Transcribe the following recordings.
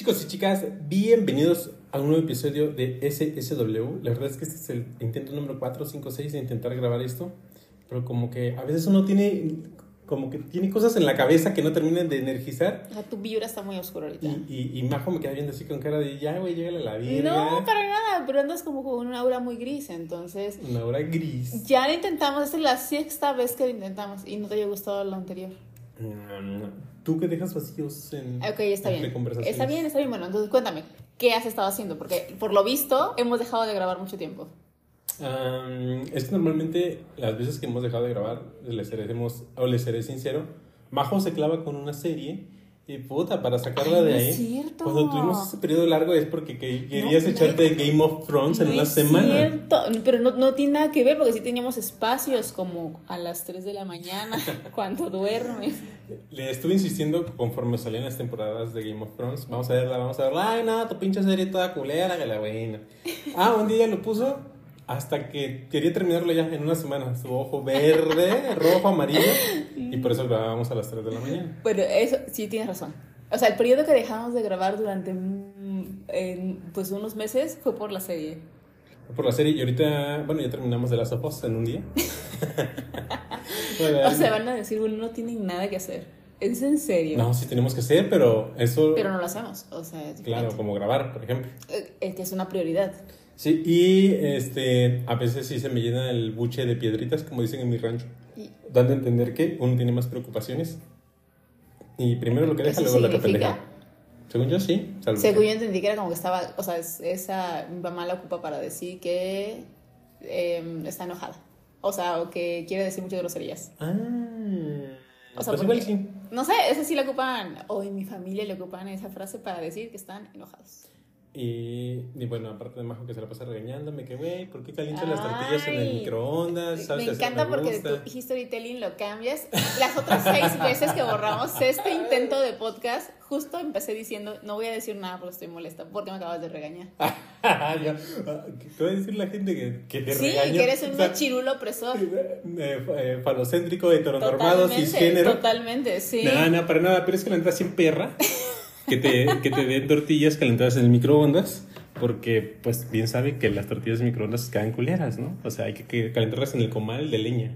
Chicos y chicas, bienvenidos a un nuevo episodio de SSW. La verdad es que este es el intento número 4, 5, 6 de intentar grabar esto. Pero como que a veces uno tiene como que tiene cosas en la cabeza que no terminan de energizar. O sea, tu vibra está muy oscura ahorita. Y, y, y Majo me queda viendo así con cara de, ya, güey, llégale a la vida. No, para nada, pero andas como con una aura muy gris, entonces... Una aura gris. Ya lo intentamos, esta es la sexta vez que lo intentamos y no te haya gustado lo anterior. Mm, ¿Tú que dejas vacíos en Ok, está bien. conversaciones? Está bien, está bien. Bueno, entonces cuéntame, ¿qué has estado haciendo? Porque por lo visto hemos dejado de grabar mucho tiempo. Am, es que normalmente las veces que hemos dejado de grabar, les seremos, o les seré sincero, Majo se clava con una serie y puta, para sacarla Ay, de no ahí. es cierto. Cuando tuvimos ese periodo largo es porque que- querías no echarte Game of Thrones en No una es semana. cierto, pero no, no tiene nada que ver porque sí teníamos espacios como a las 3 de la mañana cuando duermes. Le estuve insistiendo conforme salían las temporadas de Game of Thrones. Vamos a verla, vamos a verla. Ay, no, tu pinche serie toda culera, que la buena. Ah, un día lo puso hasta que quería terminarlo ya en una semana. Su ojo verde, rojo, amarillo. Y por eso grabábamos a las 3 de la mañana. Bueno, eso sí tienes razón. O sea, el periodo que dejamos de grabar durante mm, pues unos meses fue por la serie. Por la serie. Y ahorita, bueno, ya terminamos de las of Us en un día. Bueno, O sea, van a decir, bueno, no tienen nada que hacer. ¿Es en serio? no, sí tenemos que hacer, pero eso. Pero no lo hacemos. O sea, es Claro, como grabar, por ejemplo. Eh, Es que es una prioridad. Sí, y este, a veces sí se me llena el buche de piedritas, como dicen en mi rancho. Y- dando a entender que uno tiene más preocupaciones. Y primero lo que deja, ¿Eso luego lo que significa? pendeja. Según yo, sí. salvo Según que- yo entendí que era como que estaba, o sea, es- esa mi mamá la ocupa para decir que eh, está enojada. O sea, o que quiere decir muchas groserías. Ah. O sea, pues porque- igual sí. No sé, esa sí la ocupan, o en mi familia le ocupan esa frase para decir que están enojados. Y, y bueno, aparte de Majo que se la pasa regañándome, que güey, ¿por qué calientas las tortillas en el microondas? ¿Sabes Me encanta me porque gusta? tu storytelling lo cambias. Las otras seis veces que borramos este intento de podcast, justo empecé diciendo, no voy a decir nada porque estoy molesta, porque me acabas de regañar. Ah, ¿Qué va a decir la gente que, que te sí, regaño? que eres un O sea, chirulo opresor. eh, eh, falocéntrico, heteronormado, Totalmente, cisgénero. totalmente, sí. No, no, para nada, pero es que la neta sin perra que te, que te den tortillas calentadas en el microondas, porque pues bien sabe que las tortillas de microondas quedan culeras, ¿no? O sea, hay que, que calentarlas en el comal de leña.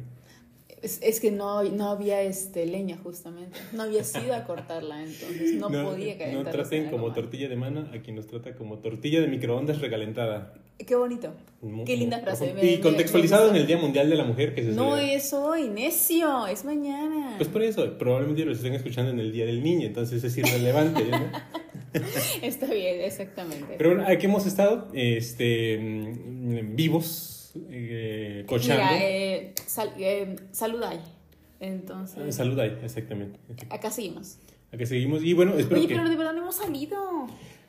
Es, es que no, no había este leña justamente. No había sido a cortarla, entonces no, podía No calentarla. traten como tortilla de mano a quien nos trata como tortilla de microondas recalentada. Qué bonito. Qué linda frase. me- Y me- contextualizado me en el Día Mundial de la Mujer que se No celebra. es hoy, necio, es mañana. Pues por eso, probablemente lo estén escuchando en el Día del Niño, entonces es irrelevante, ¿no? Está bien, exactamente. Pero bueno, aquí hemos estado este, vivos, eh, cochando. Mira, eh, sal, eh, salud hay. Entonces, Salud ahí, exactamente. acá seguimos. Aquí seguimos. Y bueno, espero Oye, que. pero de verdad no hemos salido.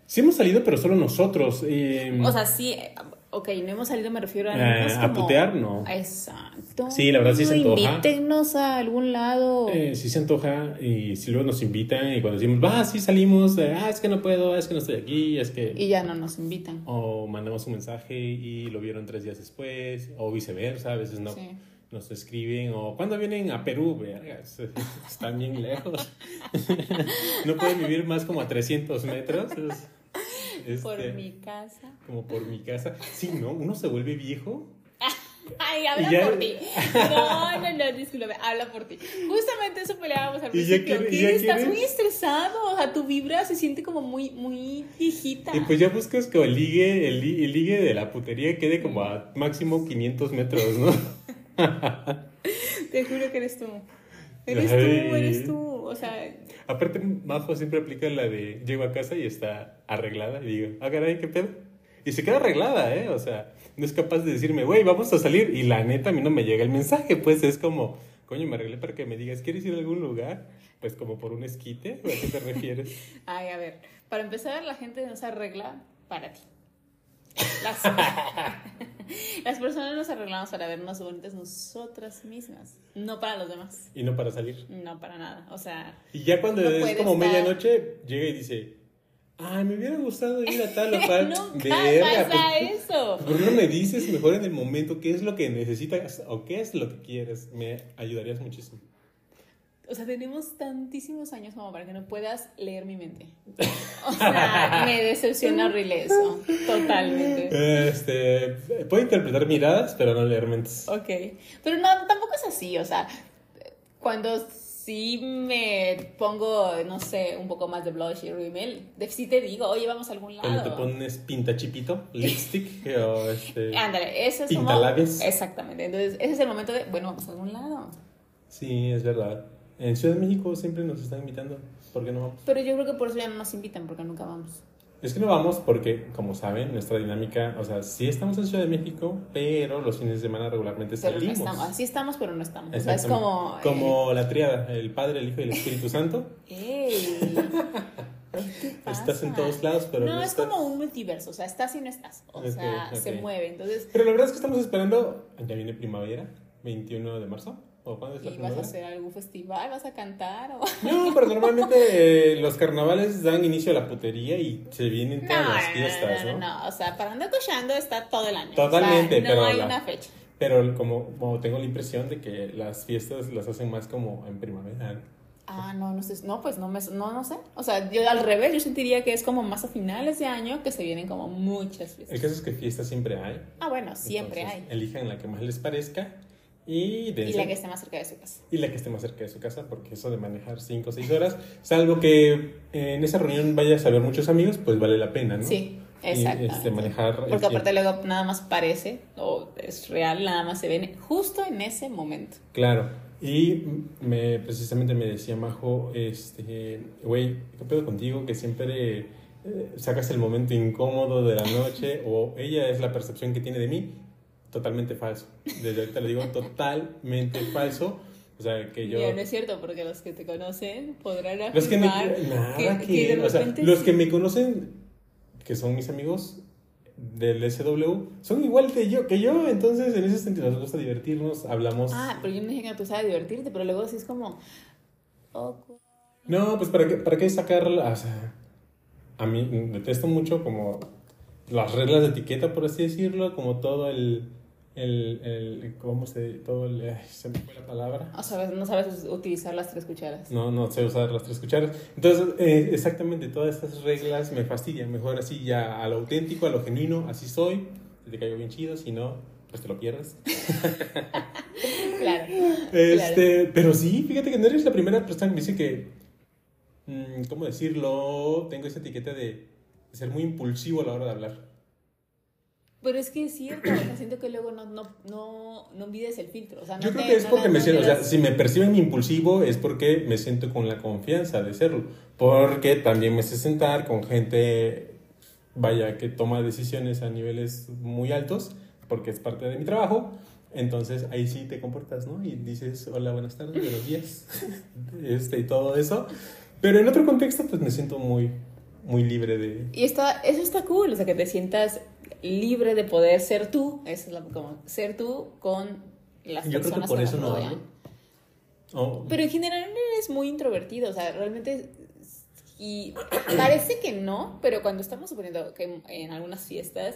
Sí hemos salido, pero solo nosotros. eh, O sea, sí, ok, no hemos salido, me refiero a... Eh, a como- putear, no. Exacto. Sí, la verdad sí se antoja. Invítennos a algún lado. eh, sí se antoja y si luego nos invitan y cuando decimos, va, sí salimos, ah, es que no puedo, es que no estoy aquí, es que... Y ya no nos invitan. O mandamos un mensaje y lo vieron tres días después, o viceversa, a veces no. Sí. Nos escriben, o cuando vienen a Perú, vergas, están bien lejos. no pueden vivir más como a 300 metros. es- Por este, mi casa. Como por mi casa. Sí, ¿no? Uno se vuelve viejo. Ay, habla ya- por ti. No, no, no, discúlpame, habla por ti. Justamente eso peleábamos al principio. quiere- estás muy estresado, o sea, tu vibra se siente como muy, muy viejita. Y pues ya buscas que el ligue, el, el ligue de la putería quede como a máximo 500 metros, ¿no? Te juro que eres tú. Eres Ay. tú, eres tú. O sea, Aparte, Majo siempre aplica la de llego a casa y está arreglada. Y digo, ah, caray, ¿qué pedo? Y se queda arreglada, ¿eh? O sea, no es capaz de decirme, güey, vamos a salir. Y la neta, a mí no me llega el mensaje. Pues es como, coño, me arreglé para que me digas, ¿quieres ir a algún lugar? Pues como por un esquite, ¿o ¿a qué te refieres? ay, a ver. Para empezar, la gente no se arregla para ti. Las, las personas nos arreglamos para vernos bonitas nosotras mismas, no para los demás. Y no para salir. No para nada. O sea, Y ya cuando No es como estar- medianoche, llega y dice, ay, me hubiera gustado ir a tal o cual. nunca Verga, pasa pues, eso. ¿Por qué no me dices mejor en el momento qué es lo que necesitas o qué es lo que quieres? Me ayudarías muchísimo. O sea, tenemos tantísimos años como para que no puedas leer mi mente. O sea, me decepciona horrible eso. Totalmente. Este, puedo interpretar miradas, pero no leer mentes. Ok. Pero no, tampoco es así. O sea, cuando sí me pongo, no sé, un poco más de blush y rímel, de sí te digo, oye, vamos a algún lado. Cuando te pones pinta chipito, lipstick o este. Ándale, eso es como- Pintalabios. Exactamente. Entonces, ese es el momento de, bueno, vamos a algún lado. Sí, es verdad. En Ciudad de México siempre nos están invitando. ¿Por qué no vamos? Pero yo creo que por eso ya no nos invitan, porque nunca vamos. Es que no vamos porque, como saben, nuestra dinámica, o sea, sí estamos en Ciudad de México, pero los fines de semana regularmente Pero no salimos. estamos. Así estamos, pero no estamos. O sea, es como. Como la triada, el Padre, el Hijo y el Espíritu Santo. eh, ¡Ey! ¿Qué te Estás en pasa? todos lados, pero no, no es estás. como un multiverso, o sea, estás y no estás. O Ok, sea, ok. se mueve. Entonces, Pero la verdad es que estamos esperando. Ya viene primavera, 21 de marzo. ¿O cuándo es la ¿y vas a primavera? hacer algún festival? ¿Vas a cantar? O... No, pero normalmente eh, los carnavales dan inicio a la putería y se vienen No, todas no, las fiestas, no, ¿no? no, no, o sea, para andar cochando está todo el año. Totalmente, o sea, no pero hay la- una fecha. Pero como, como tengo la impresión de que las fiestas las hacen más como en primavera. ¿no? Ah, no, no sé, no, pues no, me, no, no sé. O sea, yo al revés, yo sentiría que es como más a finales de año que se vienen como muchas El fiestas. caso es que fiestas siempre hay. Ah, bueno, siempre Entonces, hay. Elijan la que más les parezca y, Y la que esté más cerca de su casa. y la que esté más cerca de su casa, porque eso de manejar 5 o 6 horas, salvo que en esa reunión vayas a ver muchos amigos, pues vale la pena, ¿no? Sí, exactamente. este, manejar el Porque aparte luego nada más parece, o es real, nada más se ven justo en ese momento. Claro. Y me, precisamente me decía Majo, este, güey, ¿qué pedo contigo? Que siempre eh, sacas el momento incómodo de la noche, o ella es la percepción que tiene de mí. Totalmente falso. Desde ahorita le digo totalmente falso. O sea, que yo... Y no es cierto, porque los que te conocen podrán Los que me, afirmar nada que, que, que de o sea, repente los que me conocen, que son mis amigos del SW, son igual de yo que yo, entonces en ese sentido nos gusta divertirnos, hablamos. Ah, pero yo no dije que tú sabes divertirte, pero luego sí es como... oh, No, pues para qué, para qué sacar, o sea, a mí detesto mucho como las reglas de etiqueta, por así decirlo, como todo el, el, el ¿cómo se, todo el, se me fue la palabra. No sabes utilizar las tres cucharas. No, no sé usar las tres cucharas. Entonces, eh, exactamente, todas estas reglas me fastidian. Mejor así ya a lo auténtico, a lo genuino, así soy. Te caigo bien chido, si no, pues te lo pierdes. Claro. Este, pero sí, fíjate que no eres la primera persona que me dice que, mm, ¿cómo decirlo? Tengo esa etiqueta de, de ser muy impulsivo a la hora de hablar. Pero es que es cierto, o sea, siento que luego no, no, no, no mides el filtro. O sea, no Yo creo te- que es porque no me siento, o sea, si me perciben impulsivo es porque me siento con la confianza de serlo. Porque también me sé sentar con gente, vaya, que toma decisiones a niveles muy altos, porque es parte de mi trabajo. Entonces ahí sí te comportas, ¿no? Y dices, hola, buenas tardes, buenos días, este, y todo eso. Pero en otro contexto, pues me siento muy, muy libre de... Y está, eso está cool, o sea, que te sientas libre de poder ser tú, es lo- como ser tú con las Yo creo que personas por que eso no hablo. Oh, Pero en general eres muy introvertido, o sea, realmente... Y parece que no, pero cuando estamos suponiendo que en algunas fiestas,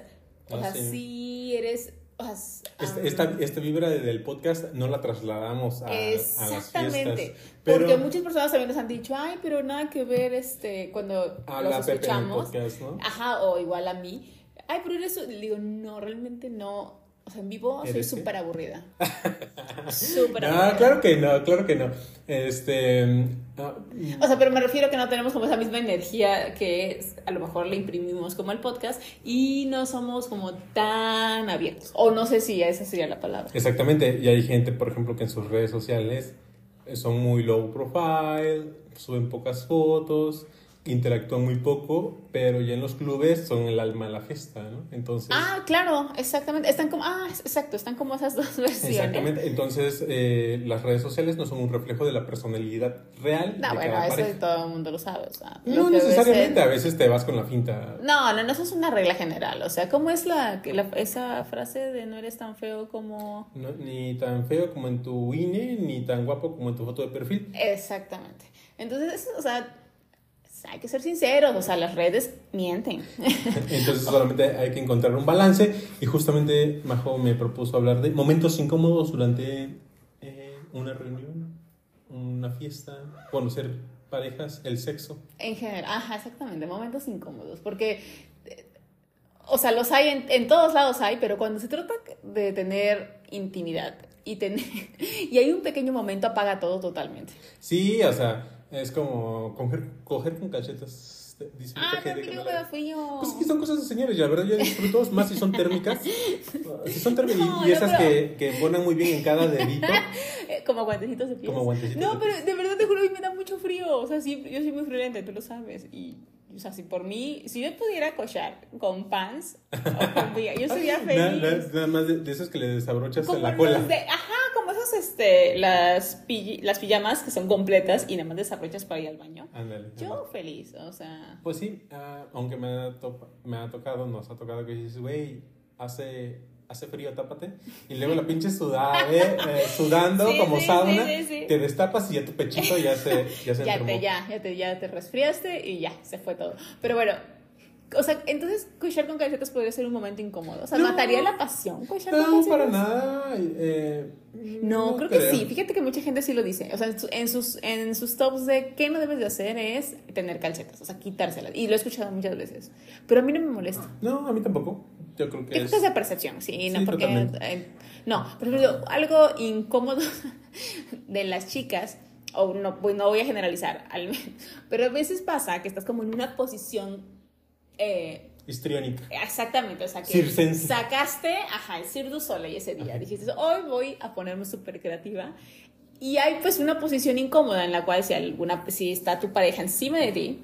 o Ah, sea, sí. sí eres... O sea, s- Esta, esta, vibra de- del podcast no la trasladamos a, a las Exactamente. fiestas. Pero Porque muchas personas también nos han dicho, ay, pero nada que ver este cuando los escuchamos. podcast, ¿no? Ajá, o igual a mí. Ay, pero eres. Le digo, no, realmente no. O sea, en vivo soy súper aburrida. Súper No, aburrida. claro que no, claro que no. Este. no, O sea, pero me refiero a que no tenemos como esa misma energía que a lo mejor le imprimimos como el podcast y no somos como tan abiertos. O no sé si esa sería la palabra. exactamente. Y hay gente, por ejemplo, que en sus redes sociales son muy low profile, suben pocas fotos, interactúan muy poco, pero ya en los clubes son el alma de la fiesta, ¿no? Entonces. Ah, claro, exactamente. Están como, ah, exacto, están como esas dos versiones. Exactamente, entonces eh, las redes sociales no son un reflejo de la personalidad real No, de bueno, cada eso pareja. todo el mundo lo sabe. O sea, lo No necesariamente, en- a veces te vas con la finta. No, no, no, eso es una regla general. O sea, ¿cómo es la, la- esa frase de no eres tan feo como... No, ni tan feo como en tu INE, ni tan guapo como en tu foto de perfil. Exactamente. Entonces, o sea, hay que ser sinceros. O sea, las redes mienten. Entonces solamente hay que encontrar un balance y justamente Majo me propuso hablar de momentos incómodos durante eh, una reunión una fiesta, conocer parejas, el sexo. En general, ajá, exactamente, momentos incómodos, porque, eh, o sea, los hay, en, en todos lados hay, pero cuando se trata de tener intimidad y tener, y hay un pequeño momento, apaga todo totalmente. Sí, o sea, es como coger, coger con cachetas. Dice Ah, pero que no le- da frío. Pues sí, son cosas de señores, y la verdad yo disfruto más si son térmicas. Si son térmicas No, y no, esas pero- que, que embonan muy bien en cada dedito. Como guantecitos de pies. Como guantecitos No, de pero de verdad te juro, a mí me da mucho frío. O sea, sí, yo soy muy friolenta, tú lo sabes. Y, o sea, si por mí, si yo pudiera cochar con pants o con villa, yo sería feliz. nada- nada más de, de esos que le desabrochas en la cola. de, ajá, esos, este, las, las pijamas que son completas y nada más desabrochas para ir al baño. Ándale. Yo ándale. feliz, o sea. Pues sí, ah, aunque me ha, me ha tocado, nos ha tocado que dices, güey, hace, hace frío, tápate. Y luego la pinche sudada, eh, eh, sudando Sí, como sí, sauna, sí, te destapas y ya tu pechito ya se, ya se ya enfermó. te, ya, ya te, ya te resfriaste y ya, se fue todo. Pero bueno, o sea, entonces cochar con calcetas podría ser un momento incómodo. O sea, No. mataría la pasión cochar con No, calcetas. para nada. eh, No, creo que sí. Fíjate que mucha gente sí lo dice. O sea, en, su- en sus, en sus tops de qué no debes de hacer es tener calcetas, o sea, quitárselas. Y lo he escuchado muchas veces. Pero a mí no me molesta. No, a mí tampoco. Yo creo que Yo creo es... que es de percepción, sí, no Sí, porque... eh, no, por ejemplo, algo incómodo de las chicas, o no, pues no voy a generalizar, al menos, pero a veces pasa que estás como en una posición... eh, histriónica. Exactamente, o sea que Circense. sacaste, ajá, el Cirque du Soleil ese día. Dijiste, hoy voy a ponerme súper creativa. Y hay pues una posición incómoda en la cual si, alguna, si está tu pareja encima de ti,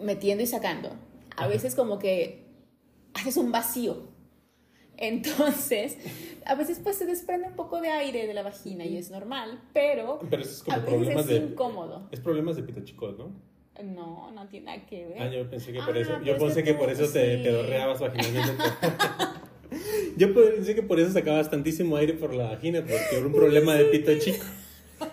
metiendo y sacando, a veces como que haces un vacío. Entonces, a veces pues se desprende un poco de aire de la vagina y es normal, pero, Pero eso es a como veces problemas es de... incómodo. Es problemas de pito chico, ¿no? No, no tiene nada que ver. Ah, yo pensé que por Ah, eso. Yo es pensé que que por eso te sí. pedorreabas vaginalmente. yo pensé que por eso sacabas tantísimo aire por la vagina, porque era un problema de pito chico.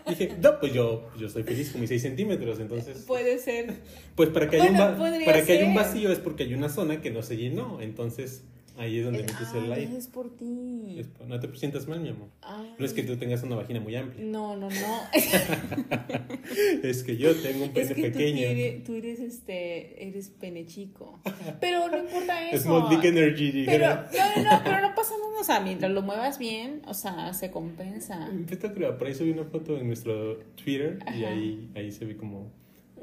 Dije, no, pues yo, yo soy feliz con mis 6 centímetros, entonces. Puede ser. Pues para que haya un, Bueno, para que haya un vacío es porque hay una zona que no se llenó, entonces ahí es donde metes el aire. es por ti. Es- No te sientas mal, mi amor. Ay. No es que tú tengas una vagina muy amplia, No, no, no. es que yo tengo un pene es que tú, pequeño. eres, tú eres este, eres pene chico. Pero no importa eso. Small dick energy, Pero, no, no, no, pero no pasa nada. O sea, mientras lo muevas bien, o sea, se compensa. Vete a creer, por ahí subí una foto en nuestro Twitter y ahí, ahí se ve como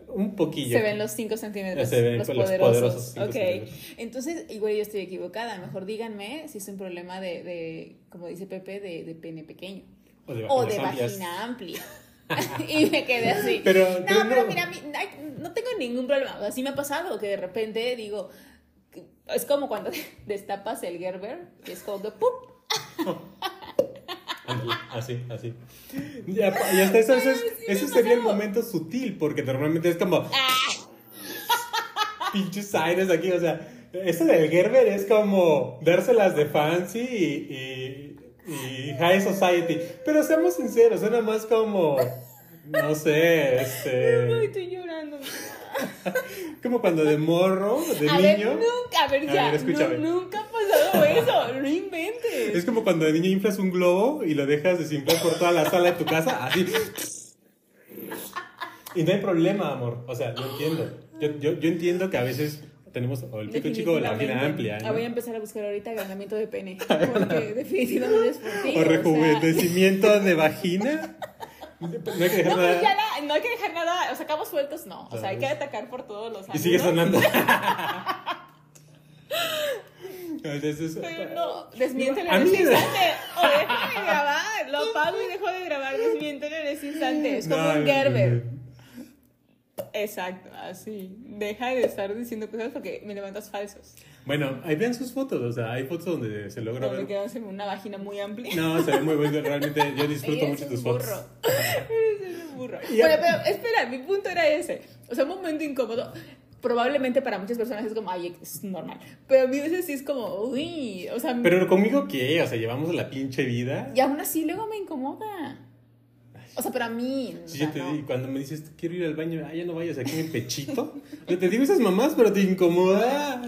un poquillo. Se ven los 5 centímetros. Se ven los los poderosos. poderosos ok. centímetros. Entonces, igual yo estoy equivocada. Mejor díganme si es un problema de, de como dice Pepe, de, de pene pequeño. O de, O de vagina amplia. y me quedé así. Pero- no, pero pero no. mira, no tengo ningún problema. O sea, sí me ha pasado que de repente digo, es como cuando destapas el Gerber, que es como que ¡pum! Así, así. Y hasta eso, eso, es- sí me ese ha sería el momento sutil, porque normalmente es como ¡Ah! pinches aires aquí, o sea, eso del Gerber es como dárselas de fancy y, y, y high society. Pero seamos sinceros, suena más como, no sé, este, estoy llorando. Como cuando de morro, de a ver, niño. nunca, a ver, A ya, ver, escúchame. nu- nunca ha pasado eso, no inventes. Es como cuando de niño inflas un globo y lo dejas desinflar por toda la sala de tu casa, así. Y no hay problema, amor. O sea, yo entiendo. Yo, yo, yo entiendo que a veces tenemos o el pito chico o la vagina amplia. Ah, ¿no? Voy a empezar a buscar ahorita agrandamiento de pene. Porque definitivamente es por ti. O sea, rejuvenecimiento de vagina. No hay que dejar No, pero nada. ya la- no hay que dejar nada, o sea, cabos sueltos no. O sea, hay que atacar por todos los Y sigue ángulos. sonando. Entonces, Pero no, desmiéntelo en ese instante. O deja de grabar. Lo apago y dejo de grabar. Desmiéntelo en ese instante. Es como No, un Gerber. Exacto, así. Deja de estar diciendo cosas porque me levantas falsos. Bueno, ahí vean sus fotos. O sea, hay fotos donde se logra Donde ver. quedas en una vagina muy amplia. No, se ve muy bueno. Realmente yo disfruto mucho tus burro. fotos. Eres un burro. Y- Bueno, pero espera, mi punto era ese. O sea, un momento incómodo. Probablemente para muchas personas es como, ay, es normal. Pero a mí a veces sí es como, uy, o sea, Pero conmigo, ¿qué? O sea, llevamos la pinche vida. y aún así luego me incomoda. O sea, pero a mí. Sí, yo te no. digo, cuando me dices, quiero ir al baño, ah, ya no vayas aquí en pechito. Yo te digo esas mamás, pero te incomoda.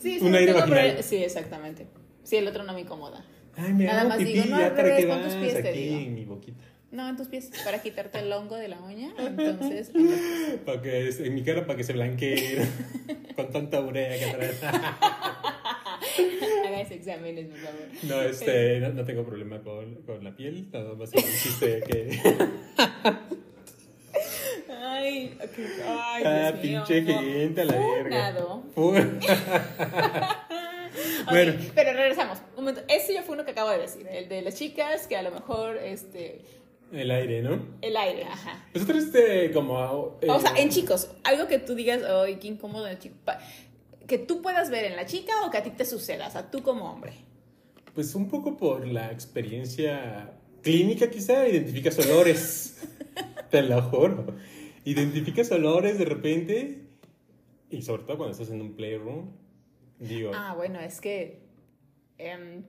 Sí, sí, Un aire tengo vaginal. Sí, exactamente. Sí, el otro no me incomoda. Ay, me Nada hago más pipí, digo, no, ya al para que con tus pies te aquí digo. en mi boquita. No, en tus pies, para quitarte el hongo de la uña. Entonces, pies. Para que, en mi cara para que se blanquee con tanta urea que traes. Hagas exámenes, por favor. No, este, no, no tengo problema con, con la piel, nada más que chiste que... Ay, ok. ay, Ah, Dios mío, pinche no. gente a la verga. Funado. Fu- Ok, Bueno. pero regresamos. Un momento. Ese ya fue uno que acabo de decir. El de las chicas, que a lo mejor, este, El aire, ¿no? el aire, ajá. Nosotros, este, como... eh, O sea, en chicos, algo que tú digas, ay, qué incómodo chico. Que tú puedas ver en la chica o que a ti te suceda, o sea, tú como hombre. Pues un poco por la experiencia clínica quizá, identificas olores, te lo juro. Identificas olores de repente y sobre todo cuando estás en un playroom, digo, Ah, bueno, es que. em,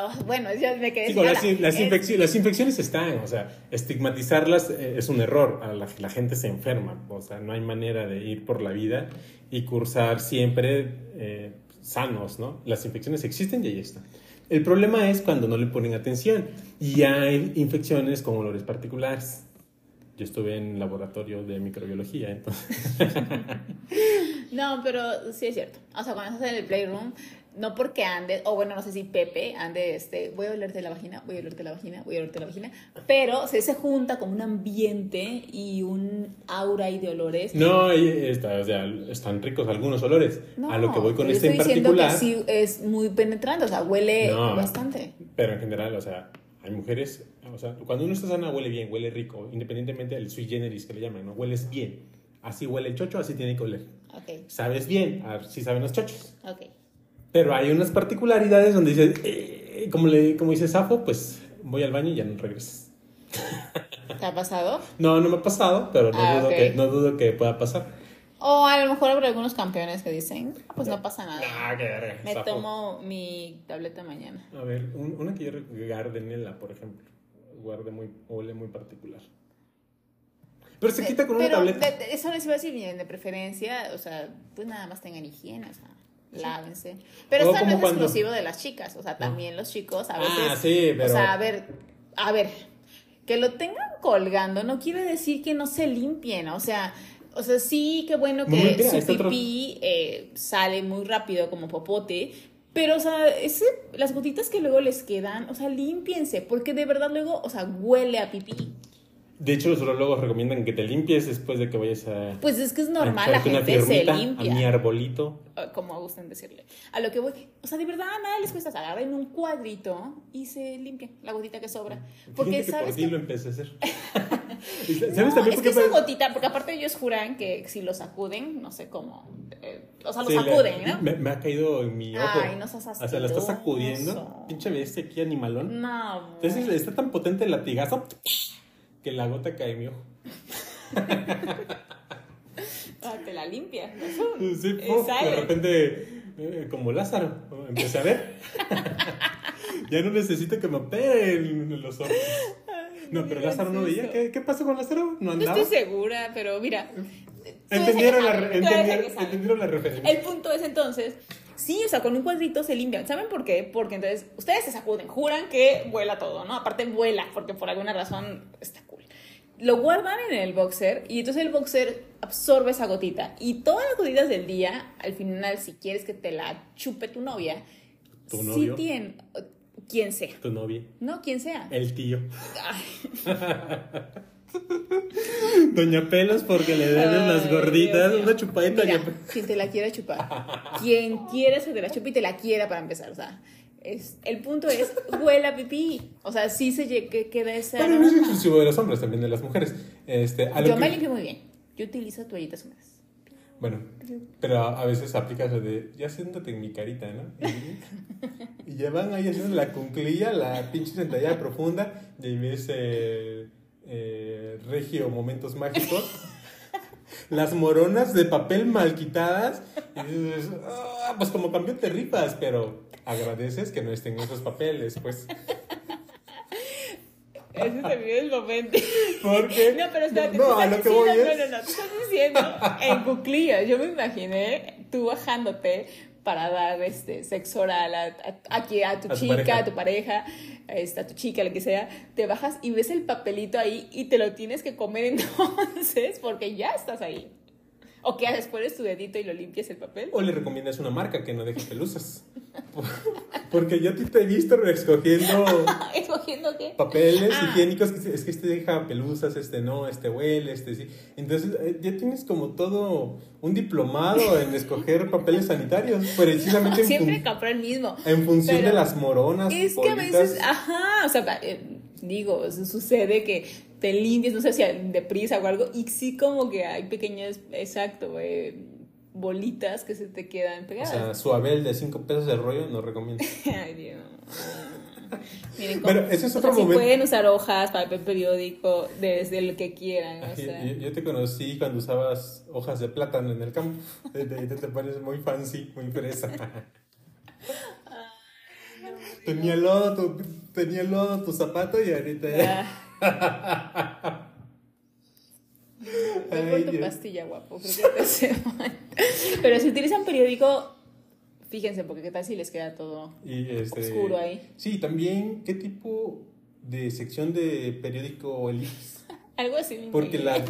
oh, bueno, ya me quedé digo, sin las, las Es- infecci- las infecciones están, o sea, estigmatizarlas eh, es un error, la gente se enferma, o sea, no hay manera de ir por la vida y cursar siempre eh, sanos, ¿no? Las infecciones existen y ahí están. El problema es cuando no le ponen atención y hay infecciones con olores particulares. Yo estuve en laboratorio de microbiología, entonces... No, pero sí es cierto. O sea, cuando estás en el playroom, no porque andes, o bueno, no sé si Pepe ande, este, voy a olerte la vagina, voy a olerte la vagina, voy a olerte la vagina, pero se, se junta como un ambiente y un aura ahí de olores. No, y está, o sea, están ricos algunos olores. No, a lo que voy con este en estoy particular... que sí es muy penetrante, o sea, huele No. bastante. Pero en general, o sea, hay mujeres, o sea, cuando uno está sana huele bien, huele rico, independientemente del sui generis que le llaman, ¿no? Hueles bien. Así huele el chocho, así tiene que oler. Ok, Sabes bien, así saben los chochos. ok. Pero hay unas particularidades donde dices, eh, como, le, como dice Safo, pues voy al baño y ya no regresas. ¿Te ha pasado? No, no me ha pasado, pero no, Ah, dudo, que, no dudo que pueda pasar. O a lo mejor habrá algunos campeones que dicen, pues no pasa nada. Ah, qué verga, Me tomo mi tableta mañana. A ver, un- una que yo Gardenella, por ejemplo. Guarde muy, huele muy particular. Pero se quita con una tableta. de- de- eso les iba a decir bien, de preferencia, o sea, pues nada más tengan higiene, o sea, lávense. Pero O esto no es cuando- exclusivo de las chicas, o sea, también los chicos a veces. Ah, sí, pero- O sea, a ver, a ver, que lo tengan colgando no quiere decir que no se limpien, o sea. O sea, sí, qué bueno Muy que bien, su otro- pipí eh, sale muy rápido como popote, pero, o sea, ese, las gotitas que luego les quedan, o sea, límpiense, porque de verdad luego, o sea, huele a pipí. De hecho, los urologos recomiendan que te limpies después de que vayas a. Pues es que es normal, la gente se limpia. A mi arbolito. o como gusten decirle. A lo que voy, o sea, de verdad, nada les cuesta agarrar en un cuadrito y se limpia la gotita que sobra. Porque que sabes por que... lo empecé a hacer. ¿Sabes No, es que esa gotita, porque aparte ellos juran que si lo sacuden, no sé cómo, eh, o sea, lo Sí, sacuden, ¿no? Me, me ha caído en mi ojo. Ay, no seas O sea, la estás asqueroso. sacudiendo. Pinche bestia aquí, animalón. No, Entonces está tan potente el latigazo que la gota cae ojo. ah, te la limpias, ¿no? Sí, sale. de repente, eh, como Lázaro, empecé a ver. ya no necesito que me operen los ojos. No, pero Lázaro no veía. ¿Qué, ¿Qué pasó con Lázaro? ¿No No andaba? estoy segura, pero mira. Entendieron la, el entendieron, entendieron la referencia. El punto es entonces, sí, o sea, con un cuadrito se limpian. ¿Saben por qué? Porque entonces ustedes se sacuden, juran que vuela todo, ¿no? Aparte vuela, porque por alguna razón está. Lo guardan en el boxer y entonces el boxer absorbe esa gotita. Y todas las gotitas del día, al final, si quieres que te la chupe tu novia, ¿Tu sí novio? tiene, quien sea. Tu novia. No, quien sea. El tío. Doña Pelos porque le deben las gorditas. Dios. Una chupadita. Mira, quien te la quiera chupar. Quien quiera que te la chupe y te la quiera para empezar. O sea, es, el punto es, huele a pipí. O sea, sí se que queda ese Bueno, no es exclusivo de los hombres, también de las mujeres. Este, a lo Yo que- me limpio muy bien. Yo utilizo toallitas húmedas. Bueno, pero a veces aplica eso de, ya siéntate en mi carita, ¿no? Y, y ya van ahí haciendo la cunclilla, la pinche sentadilla profunda, y ves eh, eh, Regio Momentos Mágicos, las moronas de papel mal quitadas, y dices, "Ah, pues como campeón te ripas, pero agradeces que no estén esos papeles, pues. Ese también es el momento. Porque... No, pero espérate. No, tú a lo que diciendo, voy no, es... no, no, tú estás diciendo en cuclillas. Yo me imaginé tú bajándote para dar este sexo oral a, a, a tu chica, pareja. a tu pareja, este, a tu chica, lo que sea, te bajas y ves el papelito ahí y te lo tienes que comer entonces porque ya estás ahí. O que haces, pones tu dedito y lo limpias el papel. O le recomiendas una marca que no deje pelusas. Porque yo a ti te he visto escogiendo ¿Escogiendo qué? papeles Ah. higiénicos que es que este deja pelusas, este no, este huele, este sí. Entonces eh, ya tienes como todo un diplomado en escoger papeles sanitarios, precisamente en, Siempre compró el mismo. en función de las moronas. Es que a veces, ajá, o sea, eh, digo, su- sucede que te limpias, no sé si deprisa o algo, y sí como que hay pequeñas, exacto, eh, bolitas que se te quedan O pegadas. sea, su Abel de 5 pesos de rollo no recomiendo. Ay, Dios. Miren, Pero cómo- ese es o otro sea, si pueden usar hojas, papel periódico, desde lo que quieran, o sea. Yo, yo te conocí cuando usabas hojas de plátano en el campo. Te, te, te pones muy fancy, muy fresa. Tenía lodo tu, tenía lodo tu zapato y ahorita ya. Ah. Ay, tu pastilla, guapo, creo que te hace mal. Pero si utilizan periódico, fíjense, porque qué tal si les queda todo Y este, oscuro ahí. Sí, también, ¿qué tipo de sección de periódico eliges? Algo así. Porque la,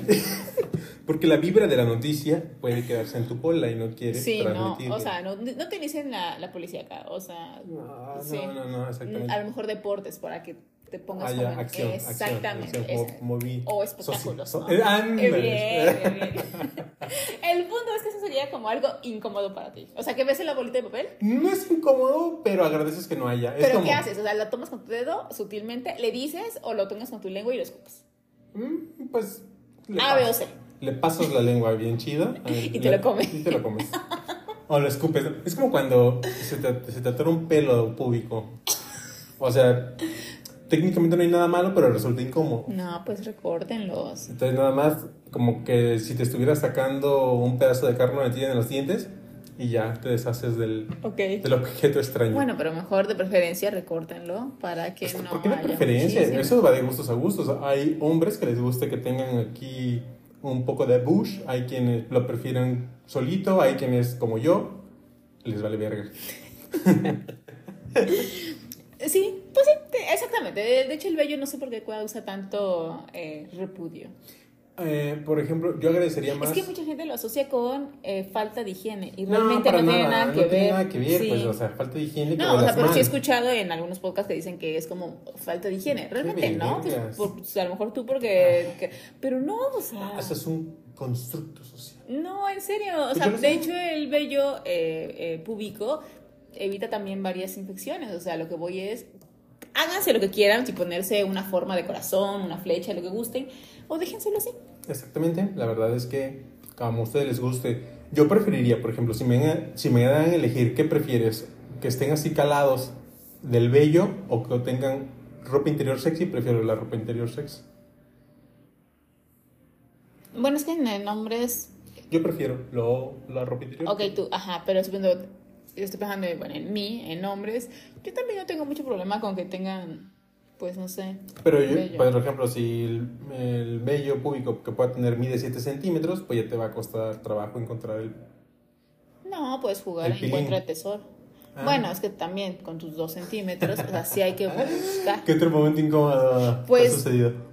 porque la vibra de la noticia puede quedarse en tu pola y no quieres Sí, no, o sea, no, no te dicen la, la policía acá, o sea, No, sí. no, no, no, exactamente. a lo mejor deportes para que te pongas Ah, ya, como acción, Exactamente. acción, acción, moví- o espectáculos. so- ¿no? eh. Eh, bien, bien. El punto es que eso sería como algo incómodo para ti. O sea, que ves la bolita de papel, No es incómodo, pero agradeces que no haya. Es pero como, ¿qué haces? O sea, lo tomas con tu dedo sutilmente, le dices o lo tomas con tu lengua y lo escupas. mm, Pues. le A, B o C. Le pasas la lengua bien chida. Y te le- lo comes. Y te lo comes. O lo escupes. Es como cuando se te, se te atora un pelo púbico. O sea, técnicamente no hay nada malo, pero resulta incómodo. No, pues recórtenlos. Entonces nada más como que si te estuvieras sacando un pedazo de carne metida en los dientes y ya te deshaces del, Ok. del objeto extraño. Bueno, pero mejor de preferencia recórtenlo para que Pues, no. ¿Por qué de haya preferencia? muchísimo. Eso va de gustos a gustos. Hay hombres que les gusta que tengan aquí un poco de bush, hay quienes lo prefieren solito, hay quienes como yo, les vale verga. Sí, exactamente. De, hecho, el vello no sé por qué causa tanto eh, repudio. Eh, por ejemplo, yo agradecería más... Es que mucha gente lo asocia con eh, falta de higiene y no, no, tiene nada, nada que no tiene ver. nada que ver, Sí. pues, o sea, falta de higiene No, o sea, pero sí he escuchado en algunos podcasts que dicen que es como falta de higiene. Realmente no, pues, por- pues, a lo mejor tú porque... que- pero no, o sea... Eso es un constructo social. No, en serio. O Pues sea, de sé. hecho, el vello eh, eh, púbico evita también varias infecciones. O sea, lo que voy es. Háganse lo que quieran, si ponerse una forma de corazón, una flecha, lo que gusten, o déjenselo así. Exactamente, la verdad es que como a ustedes les guste, yo preferiría, por ejemplo, si me, si me dan a elegir, ¿qué prefieres? ¿Que estén así calados del vello o que tengan ropa interior sexy? Prefiero la ropa interior sexy. Bueno, es que en nombres. Yo prefiero lo, la ropa interior. Ok, tú, ajá, pero suponiendo. Yo estoy pensando bueno, en mí, en hombres. Yo también no tengo mucho problema con que tengan, pues no sé. Pero yo, vello. por ejemplo, si el, el vello público que pueda tener mide 7 centímetros, pues ya te va a costar trabajo encontrar el... No, puedes jugar El. Encuentra Tesoro. Ah. Bueno, es que también con tus dos centímetros, o sea, sí hay que buscar. ¿Qué otro momento incómodo Pues- ha sucedido?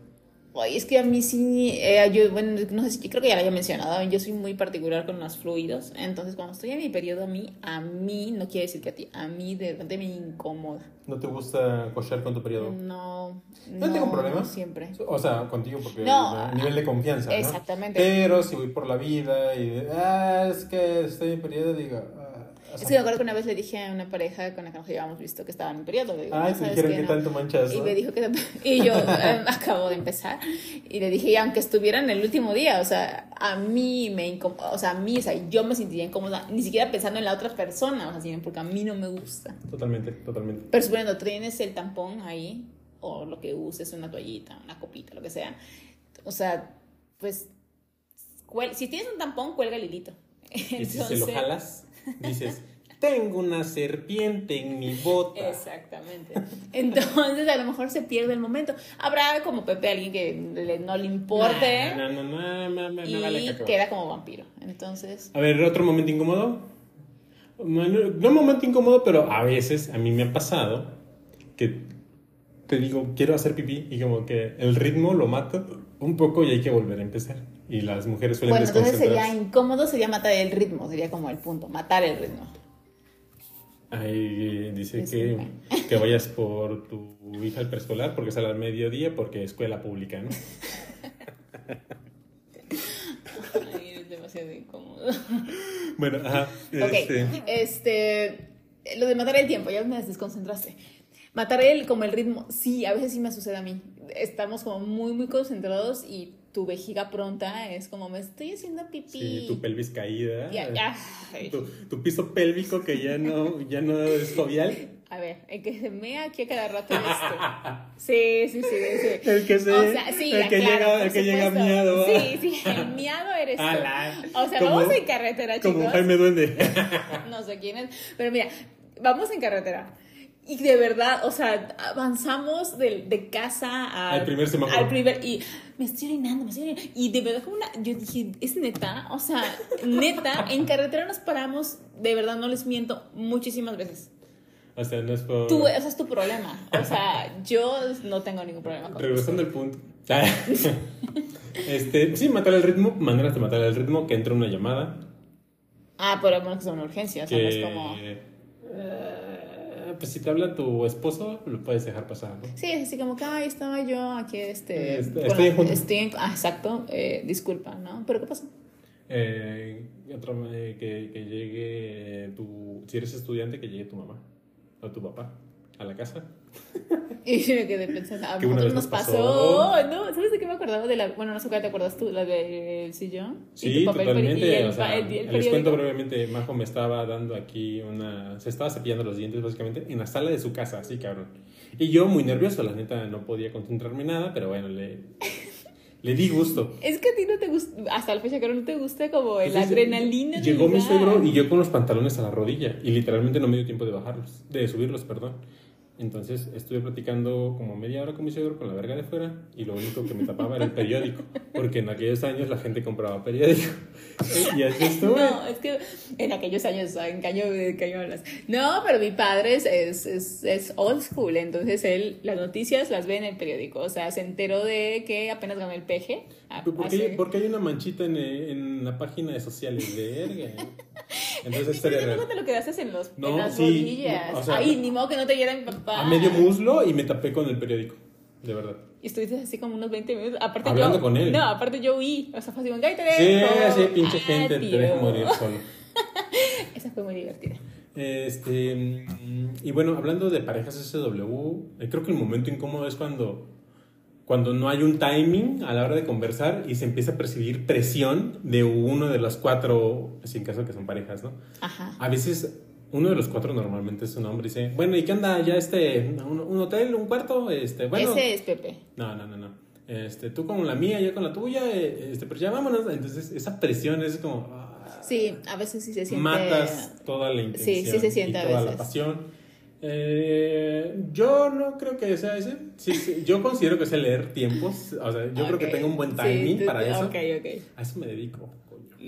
Ay, es que a mí sí, eh, yo, bueno, no sé si, yo creo que ya lo había mencionado, yo soy muy particular con los fluidos, entonces cuando estoy en mi periodo a mí, a mí, no quiere decir que a ti, a mí de repente me incomoda. ¿No te gusta cochar con tu periodo? No, No tengo problema. siempre. O sea, contigo porque No, a nivel de confianza, ¿no? exactamente. Pero si voy por la vida y ah, es que estoy en periodo, digo, ah, o Es sea, que me acuerdo que una vez le dije a una pareja con la que nos llevábamos visto que estaba en periodo. le digo, ay, "No, te ¿sabes dijeron que No". tanto manchas. Y ¿no? me dijo que tanto- y yo eh, acabo de empezar y le dije, y aunque estuviera en el último día, o sea, a mí me incomoda, o sea, a mí, o sea, yo me sentiría incómoda, ni siquiera pensando en la otra persona, o sea, sino porque a mí no me gusta. Totalmente, totalmente. Pero suponiendo, tienes el tampón ahí, o lo que uses, una toallita, una copita, lo que sea, o sea, pues, cuel- si tienes un tampón, cuelga el hilito. Y si se lo jalas, dices, tengo una serpiente en mi bota. Exactamente. Entonces, a lo mejor se pierde el momento. Habrá como Pepe alguien que le- no le importe No, no, no, no, no, no, no y vale queda como vampiro. Entonces, A ver, otro momento incómodo. No un momento incómodo, pero a veces a mí me ha pasado que te digo, quiero hacer pipí y como que el ritmo lo mata un poco y hay que volver a empezar. Y las mujeres suelen Bueno, entonces sería incómodo, sería matar el ritmo, sería como el punto, matar el ritmo. Ahí dice que, que vayas por tu hija al preescolar porque sale al mediodía porque es escuela pública, ¿no? Ay, es demasiado incómodo. Bueno, ajá. Ok, Este, este, lo de matar el tiempo, ya me desconcentraste. Matar el, como el ritmo, sí, a veces sí me sucede a mí. Estamos como muy, muy concentrados y tu vejiga pronta es como, me estoy haciendo pipí. sí, tu pelvis caída. Tu, tu piso pélvico que ya no, ya no es jovial. A ver, el que se mea aquí a cada rato eres tú. Sí, sí, sí, sí. El que se- O sea, sí, el que claro, llega- el que llega miado. Sí, sí, el miado eres tú. O sea, Como- vamos en carretera, chicos. Como Jaime Duende. no sé quién es, pero mira, vamos en carretera. Y de verdad, o sea, avanzamos de, de casa a- Al primer semáforo. Al primer, y me estoy orinando, me estoy orinando. Y de verdad, como una, yo dije, ¿es neta? O sea, neta, en carretera nos paramos, de verdad, no les miento, muchísimas veces. O sea, no es por... Tú, ese es tu problema. O sea, yo no tengo ningún problema con. Regresando al punto. este, sí, matar el ritmo, maneras de matar el ritmo, que entra una llamada. Ah, pero bueno, que es una urgencia, o sea, que, no es como... pues si te habla tu esposo, lo puedes dejar pasar, ¿no? Sí, es así como que, ay, estaba yo aquí, este... Est- bueno, estoy junto. estoy en- ah, exacto, eh, disculpa, ¿no? ¿Pero qué pasó? Eh, eh, que, que llegue tu... Si eres estudiante, que llegue tu mamá o tu papá a la casa. Y me quedé pensando, a Que una nosotros nos pasó. pasó. No, ¿sabes de qué me acordaba? De la, bueno, no sé cuál te acuerdas tú, la del sillón. y Sí, tu papel totalmente. y el, o sea, el- el les cuento brevemente, Majo me estaba dando aquí una... Se estaba cepillando los dientes, básicamente, en la sala de su casa, así cabrón. Y yo, muy nervioso, la neta, no podía concentrarme en nada, pero bueno, le, le di gusto. Es que a ti no te gusta, hasta la fecha creo no te gusta como el Entonces, adrenalina. Llegó mi suegro y yo con los pantalones a la rodilla y literalmente no me dio tiempo de bajarlos, de subirlos, perdón. Entonces estuve platicando como media hora con mi suegro con la verga de fuera y lo único que me tapaba era el periódico, porque en aquellos años la gente compraba periódico. Y así estuve. No, es que en aquellos años, en caño de caño hablas. No, pero mi padre es, es, es old school, entonces él las noticias las ve en el periódico. O sea, se enteró de que apenas ganó el peje. Ah, ¿Por qué, por qué hay una manchita en, en la página de sociales? Verga. Entonces, Pero real. no te lo quedaste en, los, No, en las sí, rodillas. no, o sea, Ay, ni modo que no te diera mi papá. A medio muslo y me tapé con el periódico, de verdad. Y estuviste así como unos 20 minutos. Aparte Hablando yo, con él. No, aparte yo huí. O sea, fue así como, "Ay, te Sí, dejo". sí, pinche gente, te dejo morir solo. Esa fue muy divertida. Este, mm, y bueno, hablando de parejas SW, eh, creo que el momento incómodo es cuando, cuando no hay un timing a la hora de conversar y se empieza a percibir presión de uno de los cuatro, si en caso que son parejas, ¿no? Ajá. A veces uno de los cuatro normalmente es un hombre y dice, bueno, ¿y qué onda? ¿Ya este, un, un hotel, un cuarto? Este, bueno. Ese es Pepe. No, no, no, no. Este, tú con la mía, yo con la tuya, eh, este, pero ya vámonos. Entonces, esa presión es como... ah, Sí, a veces sí se siente. matas toda la intención Sí, sí se siente y a toda la veces. pasión. Eh, yo no creo que sea ese. Sí, sí, yo considero que sé leer tiempos. O sea, yo creo que tengo un buen Sí, timing tú- para eso. Ok, ok. A eso me dedico.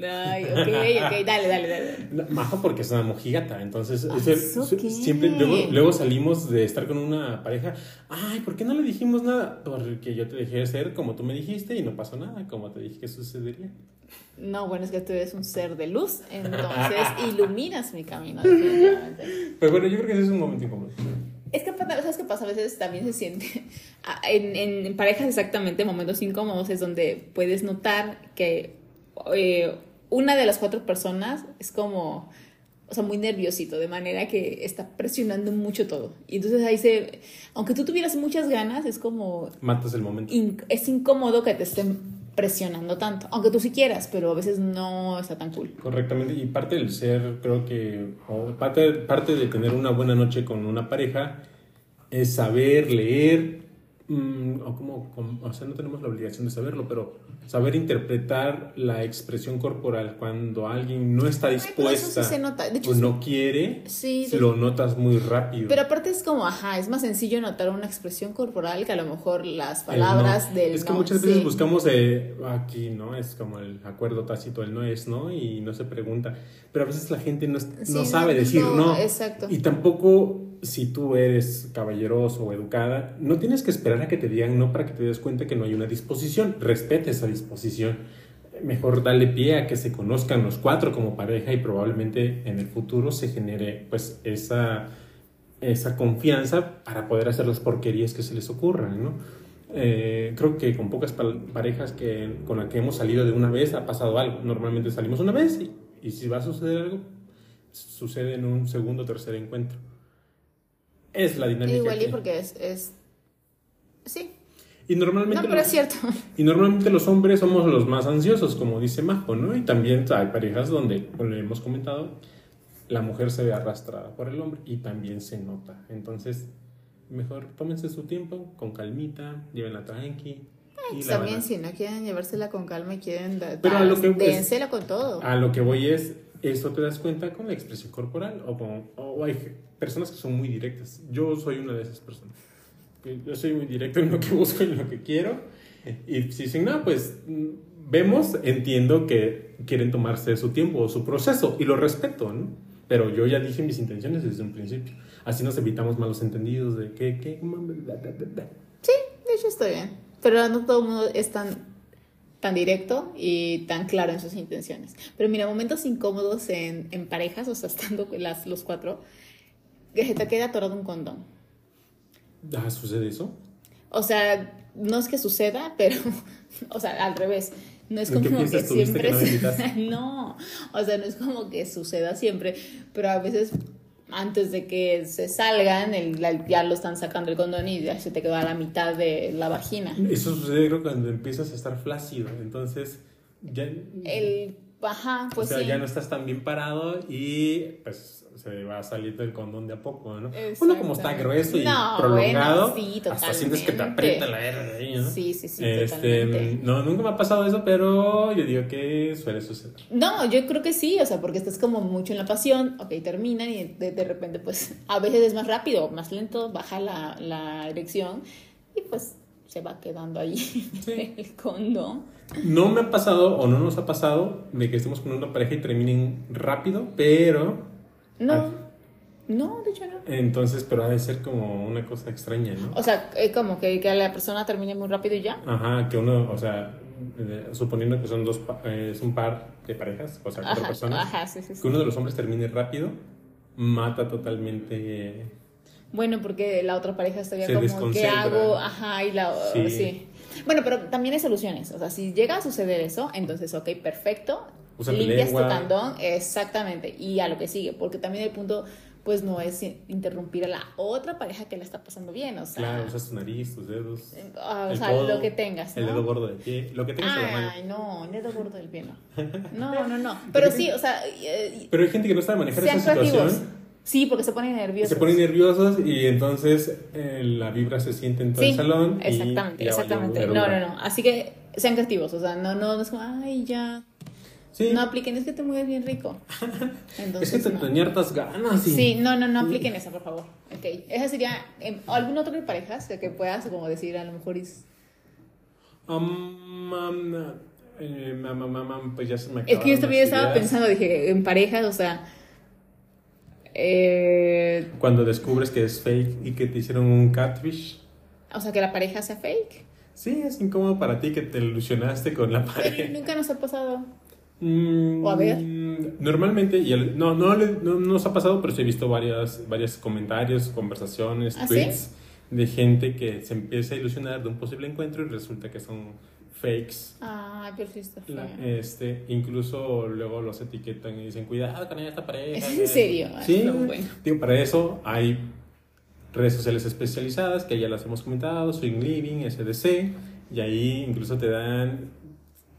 Ay, ok, ok. Dale, dale, dale. Majo porque es una mojigata, entonces Ah, ese- ¿eso su- qué? siempre luego, luego salimos de estar con una pareja, ay, ¿por qué no le dijimos nada? Porque yo te dejé ser como tú me dijiste y no pasó nada, como te dije que sucedería. No, bueno, es que tú eres un ser de luz, entonces iluminas mi camino. Pero bueno, yo creo que ese es un momento incómodo. Es que, ¿sabes qué pasa? A veces también se siente, en, en, en parejas exactamente, momentos incómodos es donde puedes notar que eh, una de las cuatro personas es como, o sea, muy nerviosito, de manera que está presionando mucho todo. Y entonces ahí se, aunque tú tuvieras muchas ganas, es como, Matas el momento. in- es incómodo que te estén presionando tanto, aunque tú sí quieras, pero a veces no está tan cool. Correctamente, y parte del ser, creo que, o parte, parte de tener una buena noche con una pareja es saber leer mm, o como, como- o sea, no tenemos la obligación de saberlo, pero saber interpretar la expresión corporal cuando alguien no está Ay, sí dispuesta se nota. De hecho, o no quiere, sí, de- lo notas muy rápido. Pero aparte es como, ajá, es más sencillo notar una expresión corporal que a lo mejor las palabras no. del Es que no, muchas veces sí. buscamos eh, aquí, ¿no? Es como el acuerdo tácito, el no es, ¿no? Y no se pregunta. Pero a veces la gente no, no sabe decir no, no. Exacto. Y tampoco, si tú eres caballeroso o educada, no tienes que esperar a que te digan no para que te des cuenta que no hay una disposición. Respeta esa disposición. Mejor dale pie a que se conozcan los cuatro como pareja y probablemente en el futuro se genere pues esa, esa confianza para poder hacer las porquerías que se les ocurran, ¿no? Eh, creo que con pocas parejas que, con las que hemos salido de una vez ha pasado algo. Normalmente salimos una vez y, y si va a suceder algo, sucede en un segundo o tercer encuentro. Es la dinámica. Igual y que- porque es, es... Sí. y normalmente No, pero los- es cierto. y normalmente los hombres somos los más ansiosos, como dice Majo, ¿no? Y también hay parejas donde, como le hemos comentado, la mujer se ve arrastrada por el hombre y también se nota. Entonces, mejor tómense su tiempo, con calmita, llévenla tranqui. y la También a- si no quieren llevársela con calma y quieren Pero a lo que- dénsela con todo. A lo que voy es, esto te das cuenta con la expresión corporal o, con, o hay personas que son muy directas. Yo soy una de esas personas. Yo soy muy directo en lo que busco en lo que quiero. Y si dicen, no, pues mm, vemos, entiendo que quieren tomarse su tiempo o su proceso y lo respeto, ¿no? Pero yo ya dije mis intenciones desde un principio. Así nos evitamos malos entendidos de que, que. Sí, de hecho estoy bien. Pero no todo el mundo es tan, tan directo y tan claro en sus intenciones. Pero mira, momentos incómodos en, en parejas, o sea, estando las, los cuatro, que se te queda atorado un condón. Ah, ¿Sucede eso? O sea, no es que suceda, pero, o sea, al revés. No es ¿En qué como que siempre. que no, o sea, no es como que suceda siempre, pero a veces antes de que se salgan, el- la- ya lo están sacando el condón y ya se te quedó a la mitad de la vagina. Eso sucede creo, cuando empiezas a estar flácido. Entonces, ya, El, ajá, pues o sea, sí. ya no estás tan bien parado y pues se va saliendo el condón de a poco, ¿no? Uno como está grueso y No, prolongado, bueno, sí, hasta sientes que te aprieta la verga de ahí, ¿no? Sí, sí, sí, Este, totalmente. no, nunca me ha pasado eso, pero yo digo que suele suceder. No, yo creo que sí, o sea, porque estás como mucho en la pasión, ok, terminan y de, de repente, pues, a veces es más rápido, más lento, baja la, la erección y pues se va quedando ahí Sí. el condón. No me ha pasado o no nos ha pasado de que estemos con una pareja y terminen rápido, pero No, Ah. no, de hecho no. entonces, pero ha de ser como una cosa extraña, ¿no? O sea, eh, como que, que la persona termine muy rápido y ya. Ajá, que uno, o sea, suponiendo que son dos, eh, es un par de parejas, o sea, cuatro Ajá, personas, ajá, sí, sí. que uno de los hombres termine rápido, mata totalmente. Bueno, porque la otra pareja estaría Se como, ¿qué hago? Ajá, y la... Sí. Sí. Bueno, pero también hay soluciones. O sea, si llega a suceder eso, entonces, ok, perfecto. Usa limpias tu candón, exactamente. Y a lo que sigue, porque también el punto, pues, no es interrumpir a la otra pareja que la está pasando bien, o sea... Claro, usas tu nariz, tus dedos. ah, o el sea, codo, lo que tengas, El ¿no? dedo gordo del pie, lo que tengas en la mano. Ay, no, el dedo gordo del pie no. No, no, no. Pero sí, o sea, eh, Pero hay gente que no sabe manejar esa situación. Sí, porque se ponen nerviosos. Se ponen nerviosos y entonces eh, la vibra se siente en todo Sí, el salón. y exactamente, valió exactamente. No, no, no. Así que sean creativos, o sea, no, no, no es como, ay, ya. Sí, No apliquen, es que te mueves bien rico. es Entonces, que te no. tenía hartas ganas. y- Sí, no, no, no apliquen esa, por favor. Ok, esa sería, em, ¿algún otro de parejas que, que puedas como decir, a lo mejor es... Um, um, eh, mam, mam, mam, pues ya se me Es que yo también estaba ideas. pensando, dije, en parejas, o sea... Eh, Cuando descubres que es fake y que te hicieron un catfish. o sea, que la pareja sea fake. Sí, es incómodo para ti que te ilusionaste con la pareja. nunca nos ha pasado. Mm, O a ver. Normalmente, y el- no, no, le- no nos ha pasado, pero sí he visto varias, varios comentarios, conversaciones, ¿Ah, sí? tweets de gente que se empieza a ilusionar de un posible encuentro y resulta que son fakes. Ay, pero sí está feo. Este, incluso luego los etiquetan y dicen, cuidado con esta pareja. ¿Es en serio? Ay, Sí, no, bueno. digo, para eso hay redes sociales especializadas que ya las hemos comentado, Swing Living, SDC, y ahí incluso te dan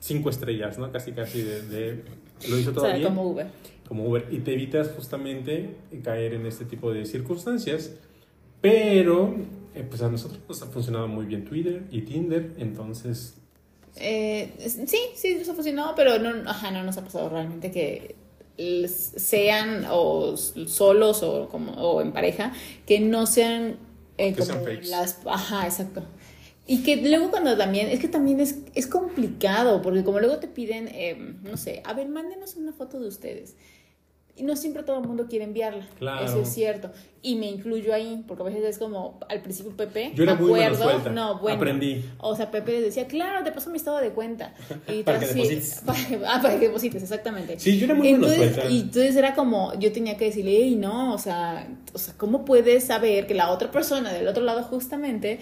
cinco estrellas, ¿no? Casi, casi de... de- lo hizo O todo sea, bien, como Uber. como Uber, y te evitas justamente caer en este tipo de circunstancias, pero eh, pues a nosotros nos ha funcionado muy bien Twitter y Tinder, entonces Eh, sí, sí, nos ha funcionado, pero no, ajá, no nos ha pasado realmente que sean o solos o, como, o en pareja, que no sean eh, Que sean como fakes. las... Ajá, exacto. Y que luego cuando también, es que también es, es complicado, porque como luego te piden, eh, no sé, a ver, mándenos una foto de ustedes. No siempre todo el mundo quiere enviarla. Claro. Eso es cierto. Y me incluyo ahí, porque a veces es como, al principio Pepe, Yo era muy acuerdo, suelta. no, bueno, Aprendí. o sea, Pepe les decía, claro, te paso mi estado de cuenta. Y Para que así- deposites. Para que, ah, para que deposites, exactamente. Sí, yo era muy entonces, suelta. Y entonces era como, yo tenía que decirle, y no, o sea, o sea, ¿cómo puedes saber que la otra persona del otro lado justamente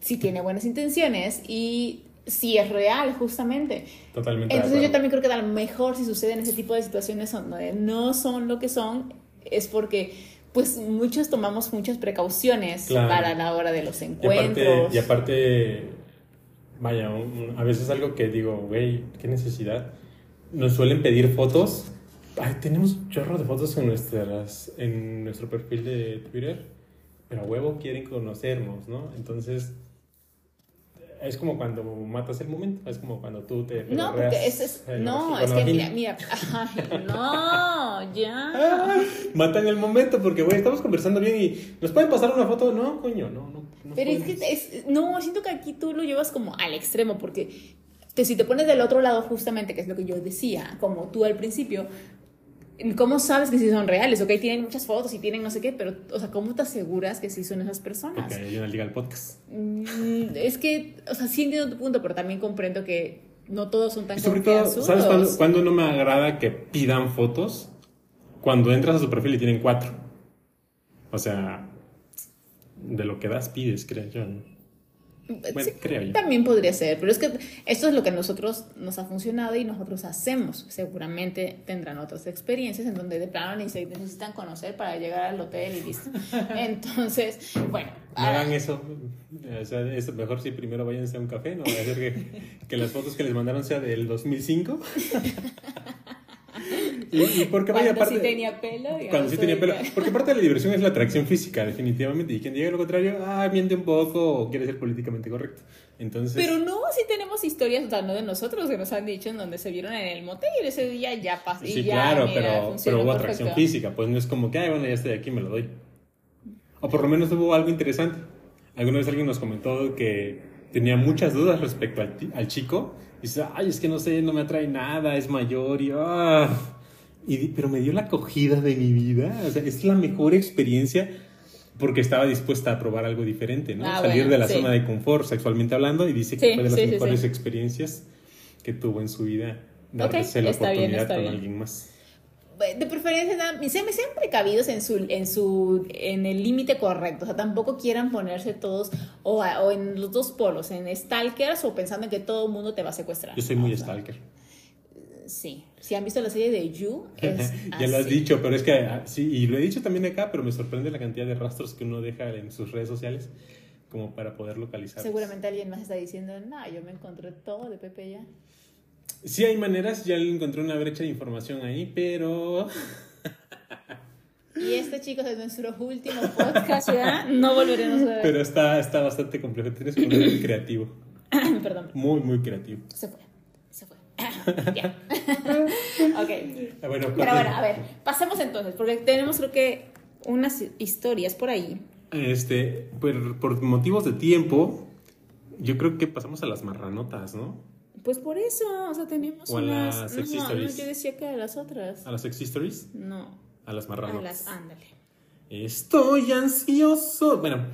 si tiene buenas intenciones y si es real justamente? Totalmente. Entonces yo también creo que a lo mejor si suceden ese tipo de situaciones donde no son lo que son, es porque pues muchos tomamos muchas precauciones Claro. para la hora de los Y encuentros. aparte, y aparte, vaya, un- un- a veces algo que digo, güey, qué necesidad. Nos suelen pedir fotos. Ay, tenemos un chorro de fotos en, nuestras, en nuestro perfil de Twitter, pero a huevo quieren conocernos, ¿no? Entonces, es como cuando matas el momento, es como cuando tú te... No, porque es, es- la no, es que mira, mira, ay, no, ya. Matan el momento porque, güey, estamos conversando bien y nos pueden pasar una foto. No, coño, no, no. no Pero es que es, no, siento que aquí tú lo llevas como al extremo, porque te- si te pones del otro lado justamente, que es lo que yo decía, como tú al principio, ¿cómo sabes que sí son reales? Ok, tienen muchas fotos y tienen no sé qué, pero, o sea, ¿cómo te aseguras que sí son esas personas? Porque hay una liga al podcast. Mm, es que, o sea, sí entiendo tu punto, pero también comprendo que no todos son tan Y sobre todo. ¿sabes cuándo, cuándo no me agrada que pidan fotos? Cuando entras a su perfil y tienen cuatro. O sea, de lo que das pides, creo yo. ¿no? Bueno, Sí, creo yo. También podría ser, pero es que esto es lo que a nosotros nos ha funcionado y nosotros hacemos. Seguramente tendrán otras experiencias en donde de plano ni se necesitan conocer para llegar al hotel y listo. Entonces, bueno. No ahora- hagan eso. O sea, es mejor si primero váyanse a un café, no vaya a ser que, que las fotos que les mandaron sea del 2005. y, y porque vaya cuando aparte. sí tenía pelo. Cuando sí tenía pelo. Porque parte de la diversión es la atracción física, definitivamente. Y quien diga lo contrario, ah, miente un poco o quiere ser políticamente correcto. Entonces. Pero no, sí tenemos historias, o sea, no de nosotros, que nos han dicho en donde se vieron en el motel y ese día ya pasó. Sí, ya, claro, mira, pero, pero hubo perfecto. atracción física. Pues no es como que, ay, bueno, ya estoy aquí, me lo doy. O por lo menos hubo algo interesante. Alguna vez alguien nos comentó que tenía muchas dudas respecto al, al chico. Y dice, ay, es que no sé, no me atrae nada, es mayor y... ah". Y pero me dio la acogida de mi vida. O sea, es la mejor experiencia porque estaba dispuesta a probar algo diferente, ¿no? Ah, Salir bueno, de la sí. zona de confort sexualmente hablando y dice que Sí, fue de las sí, mejores experiencias que tuvo en su vida darse la está bien, oportunidad está con bien. alguien más. de preferencia sean, sean precavidos en su en su en el límite correcto o sea tampoco quieran ponerse todos o, o en los dos polos en stalkers o pensando en que todo el mundo te va a secuestrar Yo soy muy O sea, stalker. Sí. Si han visto la serie de You es ya lo has dicho, pero es que ah, sí, y lo he dicho también acá, pero me sorprende la cantidad de rastros que uno deja en sus redes sociales como para poder localizar. seguramente alguien más está diciendo no yo me encontré todo de Pepe ya Sí hay maneras, ya encontré una brecha de información ahí, pero y este chicos es nuestro último podcast ya no volveremos a ver. Pero está, está bastante complejo. Tienes que ser muy creativo, perdón. Muy, muy creativo. se fue ya ok Ah, Bueno, Pero bueno, a ver, pasemos entonces, porque tenemos creo que unas historias por ahí. Este, por, por motivos de tiempo, yo creo que pasamos a las marranotas, ¿no? Pues por eso, o sea, tenemos O a unas... las sex no, no, yo decía que a las otras. A las sex stories, No, a las a marranotas. las... Ándale. Estoy ansioso. Bueno,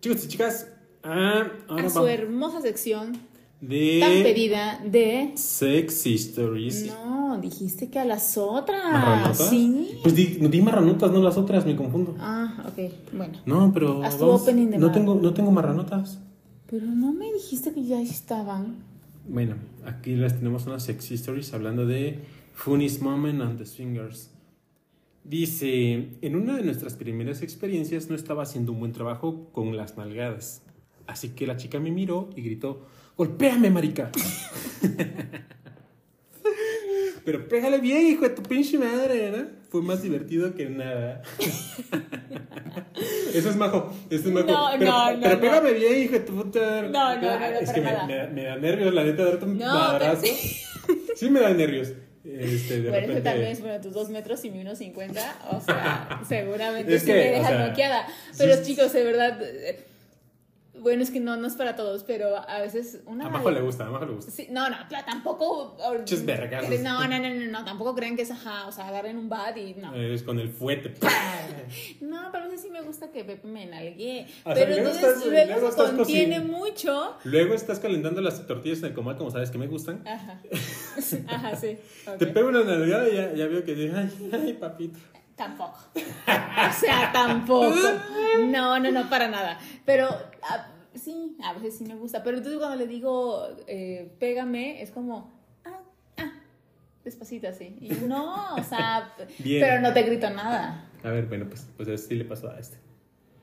chicos y chicas, ah, ahora A su vamos hermosa sección de tan pedida de... Sex Stories. No, dijiste que a las otras. ¿Marranotas? Sí. Pues di, di marranotas, no las otras, me confundo. Ah, ok, bueno. No, pero Haz tu vamos, opening de no tengo, no tengo marranotas. Pero no me dijiste que ya estaban. Bueno, aquí les tenemos unas sex stories hablando de Funny's Moment and the Swingers. Dice, en una de nuestras primeras experiencias no estaba haciendo un buen trabajo con las nalgadas. Así que la chica me miró y gritó, ¡Golpéame, marica! Pero pégale bien, hijo de tu pinche madre, ¿no? Fue más divertido que nada. Eso es majo, eso es majo. No, pero, no, no, Pero no. pégame bien, hijo de tu puta. No, no, no, no, Es para que me, nada. me da- me da nervios, la neta, darte un No, madrazo. Sí me da nervios. Este, de Bueno, repente... también es bueno, tus dos metros y mi uno cincuenta, o sea, seguramente Es sí que, me o dejas sea, noqueada. sí, Pero sí. chicos, de verdad, eh, bueno, es que no, no es para todos, pero a veces una... A Majo le gusta, a Majo le gusta. Sí, no, no, tampoco... No, no, no, no, no, tampoco crean que es ajá, o sea, agarren un bat y no. Es con el fuete. No, pero a veces sí me gusta que Pepe me nalgue. O sea, Pero luego entonces estás- luego, luego se estás contiene mucho. Luego estás calentando las tortillas en el comal, como sabes que me gustan. Ajá. Ajá, sí. Te pego una nalgada y ya, ya veo que dices, ay, ay, papito. Tampoco. O sea, tampoco. No, no, no, para nada. Pero a- sí, a veces sí me gusta. Pero entonces cuando le digo, eh, pégame, es como, ah, ah, despacito así. Y no, o sea, Bien. pero no te grito nada. A ver, bueno, pues, pues así le pasó a este.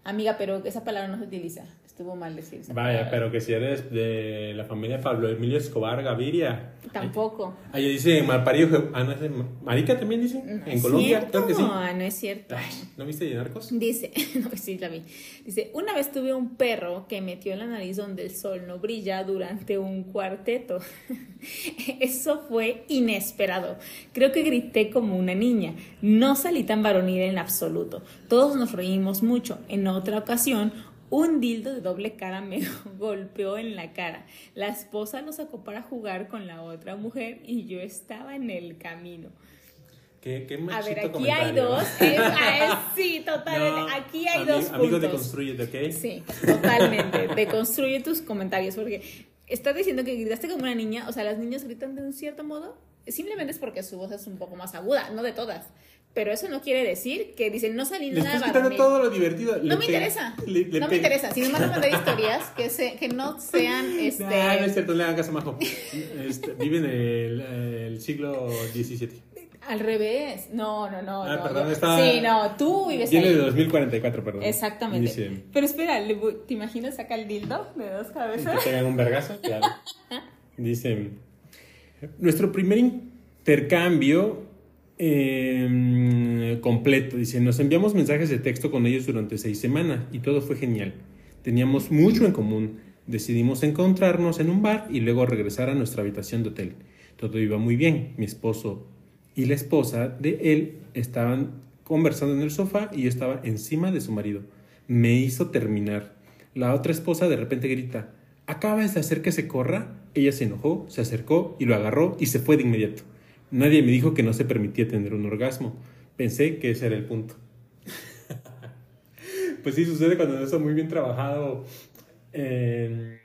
Amiga, pero esa palabra no se utiliza. Estuvo mal decir esa Vaya, palabra. pero que si eres de la familia Pablo Emilio Escobar Gaviria. Tampoco. Ahí dice Malparido. Ah, no, es de Marica también dice. No en es Colombia, cierto, claro que sí. No es cierto. Ay, ¿No viste de narcos? Dice, no, sí la vi. Dice, una vez tuve un perro que metió la nariz donde el sol no brilla durante un cuarteto. Eso fue inesperado. Creo que grité como una niña. No salí tan varonil en absoluto. Todos nos reímos mucho. En otra ocasión, un dildo de doble cara me golpeó en la cara. La esposa lo sacó para jugar con la otra mujer y yo estaba en el camino. Qué, qué A ver, aquí comentario. hay dos. Es, ah, es- sí, totalmente. No, aquí hay ami- dos Amigo, puntos. deconstrúyete, ¿ok? Sí, totalmente. Deconstruye tus comentarios porque estás diciendo que gritaste como una niña. O sea, las niñas gritan de un cierto modo. Simplemente es porque su voz es un poco más aguda, no de todas. Pero eso no quiere decir que dicen no salí Le nada estás quitando varonil". todo lo divertido. No me interesa. le- le no me interesa. Si me van a mandar historias que, se, que no sean este. Ah, no es cierto, le hagan caso, Majo. Este, vive en el, el siglo XVII. Al revés. No, no, no. Ah, no, perdón, está- Sí, no, tú vives Viene de 2044, perdón. Exactamente. Dice, Pero espera, ¿te imaginas saca el dildo de dos que cabezas? tengan un vergazo, claro. Dice, nuestro primer intercambio eh, completo, dice, nos enviamos mensajes de texto con ellos durante seis semanas y todo fue genial. Teníamos mucho en común. Decidimos encontrarnos en un bar y luego regresar a nuestra habitación de hotel. Todo iba muy bien. Mi esposo y la esposa de él estaban conversando en el sofá y yo estaba encima de su marido. Me hizo terminar. La otra esposa de repente grita, ¿acabas de hacer que se corra? Ella se enojó, se acercó y lo agarró y se fue de inmediato. Nadie me dijo que no se permitía tener un orgasmo. Pensé que ese era el punto. pues sí, sucede cuando no está muy bien trabajado en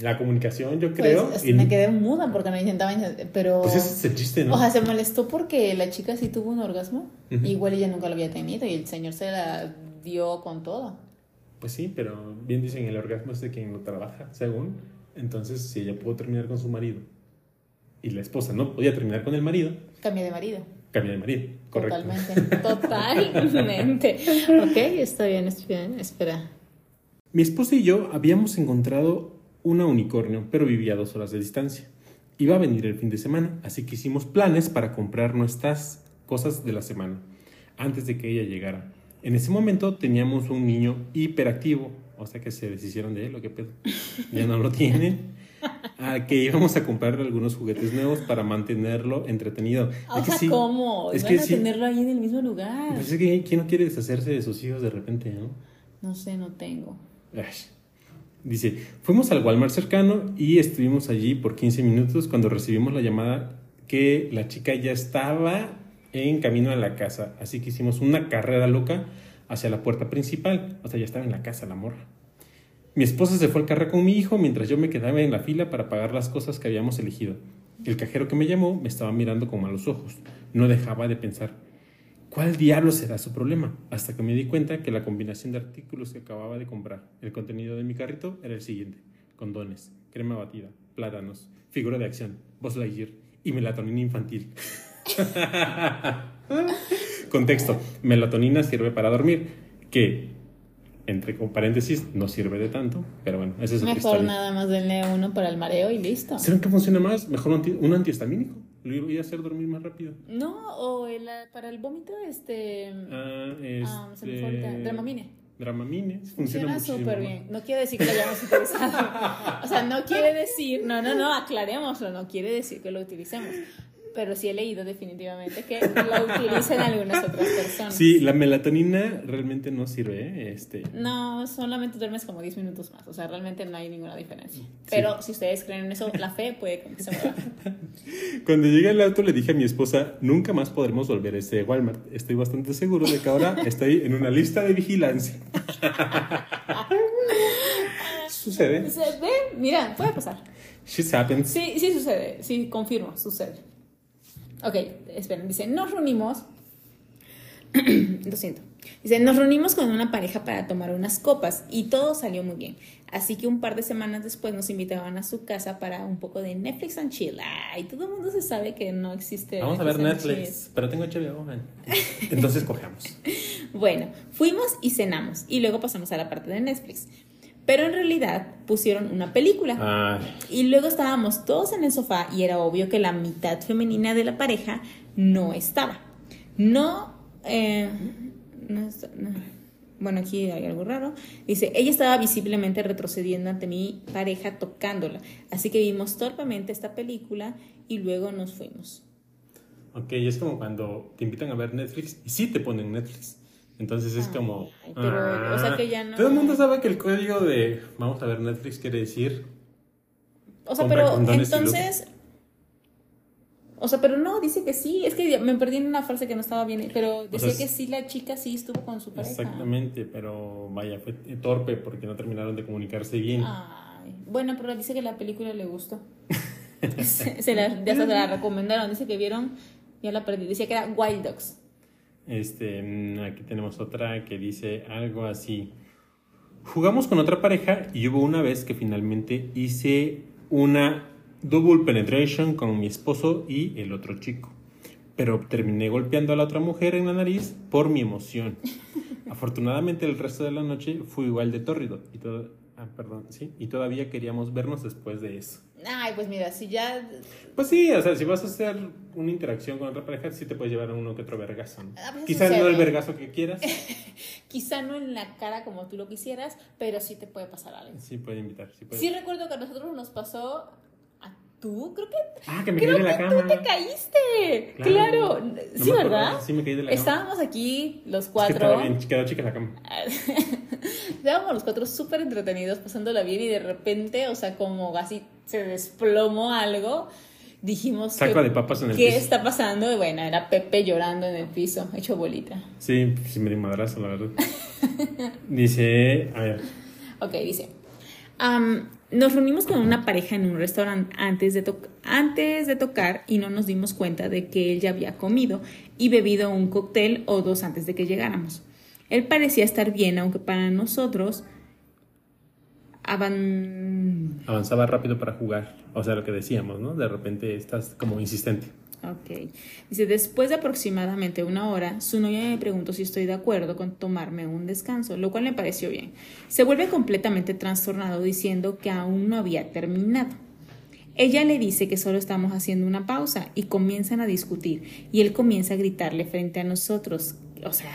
la comunicación, yo creo. Pues, y- me quedé muda porque no intentaba, pero... pues ese es el chiste, ¿no? O sea, se molestó porque la chica sí tuvo un orgasmo. Ujú. Igual ella nunca lo había tenido y el señor se la dio con todo. Pues sí, pero bien dicen el orgasmo es de quien lo trabaja, según. Entonces, si ella pudo terminar con su marido y la esposa no podía terminar con el marido, Cambia de marido. cambia de marido. Correcto. Totalmente. Totalmente. ok, está bien, está bien. Espera. Mi esposa y yo habíamos encontrado una unicornio, pero vivía a dos horas de distancia. Iba a venir el fin de semana, así que hicimos planes para comprar nuestras cosas de la semana, antes de que ella llegara. En ese momento teníamos un niño hiperactivo, o sea que se deshicieron de él, o qué pedo. Ya no lo tienen. A que íbamos a comprarle algunos juguetes nuevos para mantenerlo entretenido. O Es que sea, sí, ¿cómo? es Van que a sí. tenerlo ahí en el mismo lugar. Pues es que ¿quién no quiere deshacerse de sus hijos de repente, no? No sé, no tengo. Ay. Dice, fuimos al Walmart cercano y estuvimos allí por 15 minutos cuando recibimos la llamada que la chica ya estaba en camino a la casa. Así que hicimos una carrera loca hacia la puerta principal. O sea, ya estaba en la casa la morra. Mi esposa se fue al carro con mi hijo mientras yo me quedaba en la fila para pagar las cosas que habíamos elegido. El cajero que me llamó me estaba mirando con malos ojos. No dejaba de pensar, ¿Cuál diablo será su problema? Hasta que me di cuenta que la combinación de artículos que acababa de comprar, el contenido de mi carrito era el siguiente: condones, crema batida, plátanos, figura de acción, Buzz Lightyear y melatonina infantil. Contexto: melatonina sirve para dormir, que entre paréntesis no sirve de tanto, pero bueno, esa es otra Mejor historia. nada más denle uno para el mareo y listo. ¿Saben qué funciona más? Mejor un, anti- un antihistamínico. Lo iba a hacer dormir más rápido. No, o el, para el vómito, este. Ah, ah, se me fue este... Dramamine. Dramamine. Funciona Funciona súper bien. No quiere decir que lo hayamos utilizado. O sea, no quiere decir, no, no, no, aclarémoslo, no quiere decir que lo utilicemos. Pero sí he leído definitivamente que lo utilizan algunas otras personas. Sí, la melatonina realmente no sirve, ¿eh? Este, No, solamente duermes como 10 minutos más. O sea, realmente no hay ninguna diferencia. Pero si ustedes creen en eso, la fe puede que se mueva. Cuando llegué al auto le dije a mi esposa, nunca más podremos volver a ese Walmart. Estoy bastante seguro de que ahora estoy en una lista de vigilancia. Sucede. Se ve, mira, puede pasar. Shit happens. Sí, sí sucede. Sí, confirmo, sucede. Ok, esperen. Dice, nos reunimos. Lo siento. Dice, nos reunimos con una pareja para tomar unas copas y todo salió muy bien. Así que un par de semanas después nos invitaban a su casa para un poco de Netflix and chill. Ay, todo el mundo se sabe que no existe. Vamos a ver Netflix, pero tengo HBO. man. Entonces cogemos. Bueno, fuimos y cenamos y luego pasamos a la parte de Netflix. Pero en realidad pusieron una película. Ah, Y luego estábamos todos en el sofá y era obvio que la mitad femenina de la pareja no estaba. No, eh, no está- no. Bueno, aquí hay algo raro. Dice, ella estaba visiblemente retrocediendo ante mi pareja tocándola. Así que vimos torpemente esta película y luego nos fuimos. ok, es como cuando te invitan a ver Netflix y sí te ponen Netflix. Entonces es Ay, como... pero, o sea que ya no- Todo el mundo sabe que el código de vamos a ver Netflix quiere decir... O sea, pero entonces... O sea, pero no, dice que sí. Es que me perdí en una frase que no estaba bien. Pero decía sea, que sí, la chica sí estuvo con su pareja. Exactamente, pero vaya, fue torpe porque no terminaron de comunicarse bien. Ay, bueno, pero dice que la película le gustó. se, se la, ya se la recomendaron. Dice que vieron, ya la perdí. Decía que era Wild Dogs. Este, mm, aquí tenemos otra que dice algo así. Jugamos con otra pareja y hubo una vez que finalmente hice una double penetration con mi esposo y el otro chico. Pero terminé golpeando a la otra mujer en la nariz por mi emoción. Afortunadamente el resto de la noche fue igual de tórrido y todo, ah, perdón, sí, y todavía queríamos vernos después de eso. Ay, pues mira, si ya. Pues sí, o sea, si vas a hacer una interacción con otra pareja, sí te puedes llevar a uno que otro vergazo. ¿no? A veces Quizás no el vergazo que quieras. Quizá no en la cara como tú lo quisieras, pero sí te puede pasar algo. Sí, puede invitar. Sí, puede. Sí recuerdo que a nosotros nos pasó. ¿A tú? Creo que. Ah, que me Creo caí de la cama. tú te caíste. Claro. Sí, ¿verdad? acordaba, sí me caí de la cama. Estábamos aquí los Es que cuatro. estaba bien, quedó chica la cama. Estábamos los cuatro súper entretenidos, pasándola bien y de repente, o sea, como así se desplomó algo. Dijimos Saco que- de papas en el ¿Qué piso. está pasando? Y bueno, era Pepe llorando en el piso, hecho bolita. Sí, sí me di madrazo, la verdad. Dice, a ver, Ok, dice. Nos reunimos con una pareja en un restaurante antes de, antes de tocar y no nos dimos cuenta de que él ya había comido y bebido un cóctel o dos antes de que llegáramos. Él parecía estar bien, aunque para nosotros avan- avanzaba rápido para jugar. O sea, lo que decíamos, ¿no? De repente estás como insistente. Ok. Dice, después de aproximadamente una hora, su novia me preguntó si estoy de acuerdo con tomarme un descanso, lo cual me pareció bien. Se vuelve completamente trastornado diciendo que aún no había terminado. Ella le dice que solo estamos haciendo una pausa y comienzan a discutir y él comienza a gritarle frente a nosotros. O sea,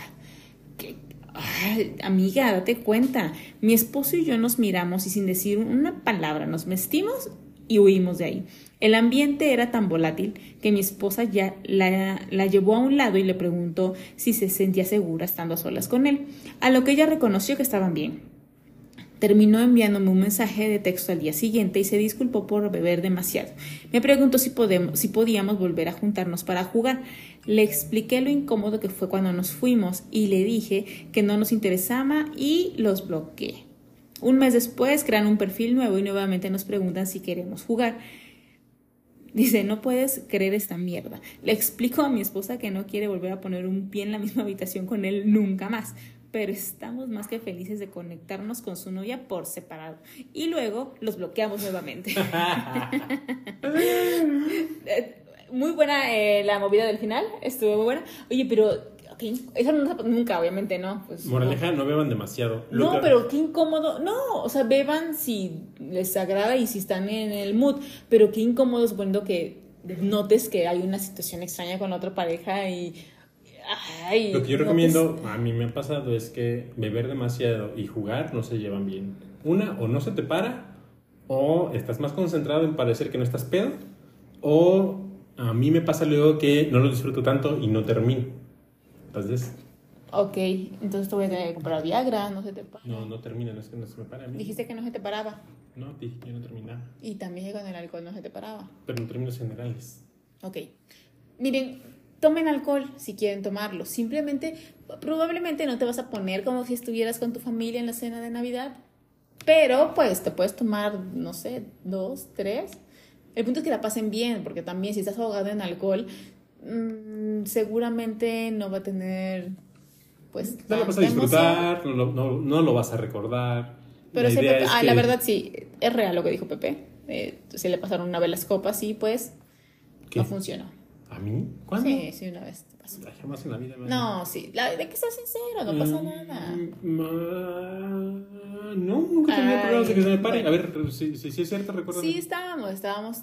que, ay, amiga, date cuenta. Mi esposo y yo nos miramos y sin decir una palabra nos vestimos y huimos de ahí. El ambiente era tan volátil que mi esposa ya la, llevó a un lado y le preguntó si se sentía segura estando a solas con él, a lo que ella reconoció que estaban bien. Terminó enviándome un mensaje de texto al día siguiente y se disculpó por beber demasiado. Me preguntó si, podemos, si podíamos volver a juntarnos para jugar. Le expliqué lo incómodo que fue cuando nos fuimos y le dije que no nos interesaba y los bloqueé. Un mes después crean un perfil nuevo y nuevamente nos preguntan si queremos jugar. Dice, no puedes creer esta mierda. Le explico a mi esposa que no quiere volver a poner un pie en la misma habitación con él nunca más. Pero estamos más que felices de conectarnos con su novia por separado. Y luego los bloqueamos nuevamente. Eh, muy buena eh, la movida del final. Estuvo muy buena. Oye, pero ok, eso no nunca, obviamente, ¿no? Pues. Moraleja, no beban demasiado. No, pero qué incómodo. No, o sea, beban si les agrada y si están en el mood. Pero qué incómodo suponiendo que notes que hay una situación extraña con otra pareja y... Ay, Lo que yo notes- recomiendo, a mí me ha pasado, es que beber demasiado y jugar no se llevan bien. Una, o no se te para, o estás más concentrado en parecer que no estás pedo, o a mí me pasa luego que no lo disfruto tanto y no termino. Entonces, Ok, entonces te voy a tener que comprar Viagra, no se te para. no, no termina, no es que no se me para a mí. Dijiste que no se te paraba. No, dije que yo no terminaba. Y también que con el alcohol no se te paraba. Pero en términos generales. Ok. Miren, tomen alcohol si quieren tomarlo. Simplemente, probablemente no te vas a poner como si estuvieras con tu familia en la cena de Navidad. Pero, pues, te puedes tomar, no sé, dos, tres. El punto es que la pasen bien, porque también si estás ahogado en alcohol, mm, seguramente no va a tener, pues, No lo vas a disfrutar, no lo, no, no lo vas a recordar. Pero La sí, idea Pepe- es ah, que- la verdad sí, es real lo que dijo Pepe. Eh, se le pasaron una vez las copas y pues ¿Qué? no funcionó. ¿A mí? ¿Cuándo? Sí, sí, una vez te pasó. Ay, Jamás en la vida. No, sí, la, de que seas sincero, no pasa Mm, nada. No, nunca Ay, problemas de que se me pare. bueno. A ver, si, si, si es cierto, recuerdo. Sí, estábamos, estábamos.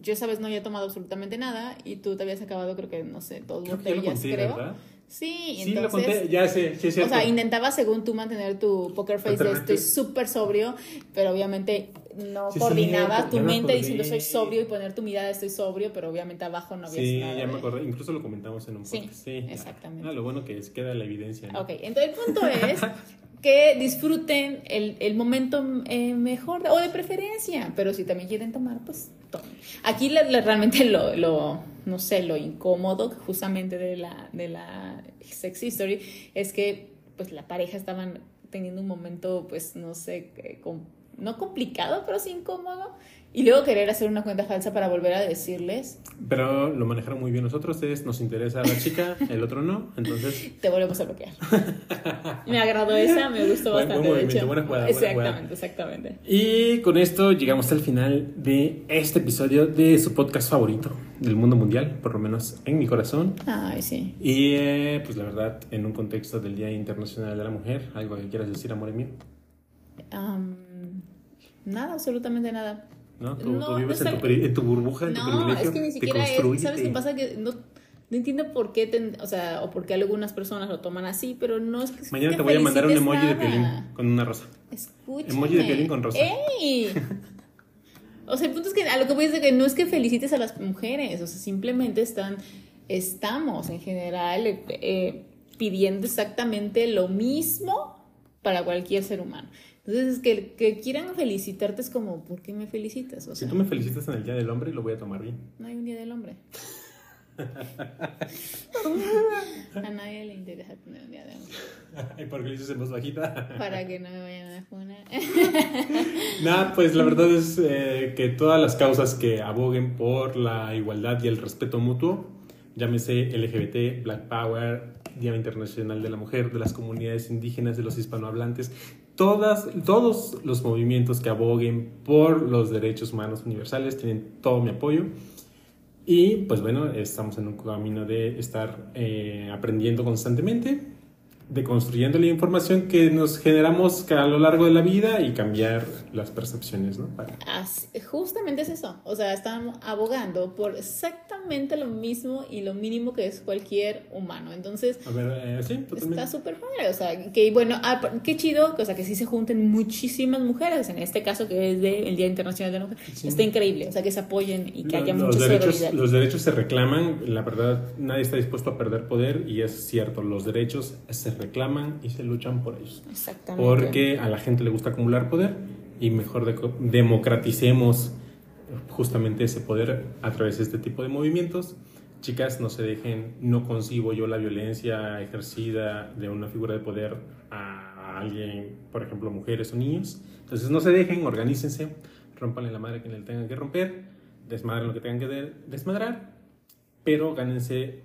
Yo esa vez no había tomado absolutamente nada y tú te habías acabado, creo que, no sé, dos Creo que ya lo botellas, conté, creo. ¿verdad? Sí, Sí, lo entonces. conté, ya sé, sí O sea, intentaba según tú mantener tu poker face de estoy súper sobrio, pero obviamente no Sí, tu me mente diciendo soy sobrio y poner tu mirada estoy sobrio, pero obviamente abajo no había Sí, nada. ya me acordé. Incluso lo comentamos en un Sí, podcast. Sí, exactamente. Ah, lo bueno que es, queda la evidencia. ¿no? Ok, entonces el punto es que disfruten el, el momento eh, mejor o de preferencia, pero si también quieren tomar, pues tomen. Aquí la- realmente lo, no sé, lo incómodo justamente de la, de la sex history es que pues la pareja estaban teniendo un momento, pues no sé, que com- no complicado, pero sí incómodo. Y luego querer hacer una cuenta falsa para volver a decirles, Pero lo manejaron muy bien nosotros. Es, nos interesa a la chica, el otro no. Entonces, te volvemos a bloquear. me agradó esa, me gustó Buen- buen bastante. de movimiento, hecho. buena jugada, buena jugada. exactamente, exactamente. Y con esto llegamos al final de este episodio de su podcast favorito del mundo mundial, por lo menos en mi corazón. Ay, sí. Y eh, pues la verdad, en un contexto del Día Internacional de la Mujer, algo que quieras decir, amor mío, nada, absolutamente nada. ¿no? Tú, No, tú vives no en, tu, en tu burbuja, en tu No, privilegio. es que ni siquiera es. ¿Sabes qué pasa? Que no, no entiendo por qué, ten- o sea, o por qué algunas personas lo toman así, pero no es que. Mañana te voy a mandar un emoji de violín con una rosa. Escúchame. Emoji de violín con rosa. ¡Ey! O sea, el punto es que a lo que voy es de que no es que felicites a las mujeres, o sea, simplemente están, estamos en general eh, eh, pidiendo exactamente lo mismo para cualquier ser humano. Entonces, que, que quieran felicitarte es como, ¿por qué me felicitas? O Si tú me felicitas en el Día del Hombre, lo voy a tomar bien. no hay un día del hombre. a nadie le interesa tener un día del hombre. ¿Y por qué lo dices en voz bajita? Para que no me vayan a funar. Nada, pues la verdad es eh, que todas las causas que aboguen por la igualdad y el respeto mutuo, llámese LGBT, Black Power, Día Internacional de la Mujer, de las comunidades indígenas, de los hispanohablantes, todas, todos los movimientos que aboguen por los derechos humanos universales tienen todo mi apoyo. Y pues bueno, estamos en un camino de estar eh, aprendiendo constantemente, de construyendo la información que nos generamos a lo largo de la vida y cambiar las percepciones, ¿no? Para- Así- justamente es eso. O sea, están abogando por exactamente lo mismo y lo mínimo que es cualquier humano. Entonces, A ver, eh, sí, está súper padre. O sea, que bueno, ah, qué chido, o sea, que sí se junten muchísimas mujeres. En este caso, que es del Día Internacional de la Mujer. Sí. Está increíble. O sea, que se apoyen y que haya los, mucha derechos, solidaridad. los derechos se reclaman, la verdad, nadie está dispuesto a perder poder y es cierto, los derechos se reclaman y se luchan por ellos. Exactamente. Porque a la gente le gusta acumular poder y mejor deco- democraticemos justamente ese poder a través de este tipo de movimientos. Chicas, no se dejen, no concibo yo la violencia ejercida de una figura de poder a alguien, por ejemplo, mujeres o niños. Entonces no se dejen, organícense, rompanle la madre a quien le tengan que romper, desmadren lo que tengan que de- desmadrar, pero gánense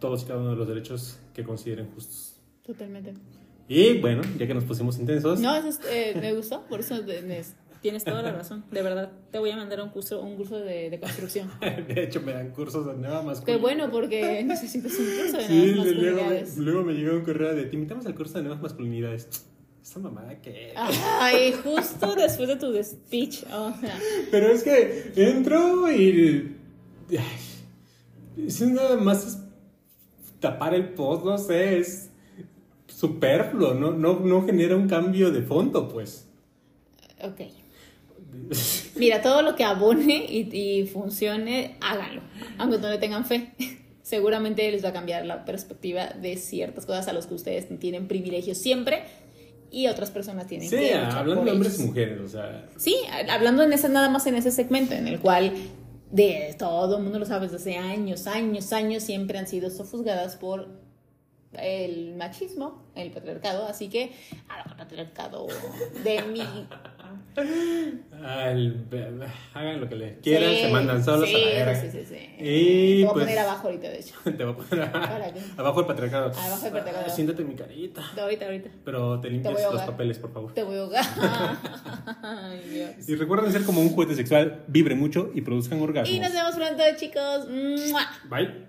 todos y cada uno de los derechos que consideren justos. Totalmente. Y bueno, ya que nos pusimos intensos, No, eso es, eh, me gustó. Por eso de- me- tienes toda la razón. De verdad. Te voy a mandar un curso, un curso de, de construcción. de hecho me dan cursos de nueva Qué masculina. bueno, porque necesitas un curso de Sí, nuevas le- luego, me, masculinidades. luego me llegó un correo de te invitamos al curso de nuevas masculinidades. Esta mamada que... Ay, justo después de tu speech. O sea, Pero es que entro y ay, es nada más es tapar el post, no sé, es superfluo, no, no, no genera un cambio de fondo, pues. Ok. Mira, todo lo que abone y, y funcione, háganlo. Aunque no le tengan fe. Seguramente les va a cambiar la perspectiva de ciertas cosas a las que ustedes tienen privilegios siempre y otras personas tienen Sí, que hablando de hombres y mujeres, o sea, Sí, hablando en ese, nada más en ese segmento en el cual de todo el mundo lo sabe desde hace años, años, años siempre han sido sofusgadas por el machismo, el patriarcado, así que al patriarcado de mi al- hagan lo que les quieran, Sí, se mandan solos sí, a la verga. Sí, sí, sí. Y Te voy a pues, poner abajo ahorita, de hecho. te voy a poner ¿Para qué? abajo el patriarcado. Abajo el patriarcado. Ah, siéntate en mi carita. De ahorita, ahorita. Pero te limpias a los papeles, por favor. Te voy a ahogar. Ay, Dios. Y recuerden ser como un juguete sexual, vibre mucho y produzcan orgasmos. Y nos vemos pronto, chicos. Bye.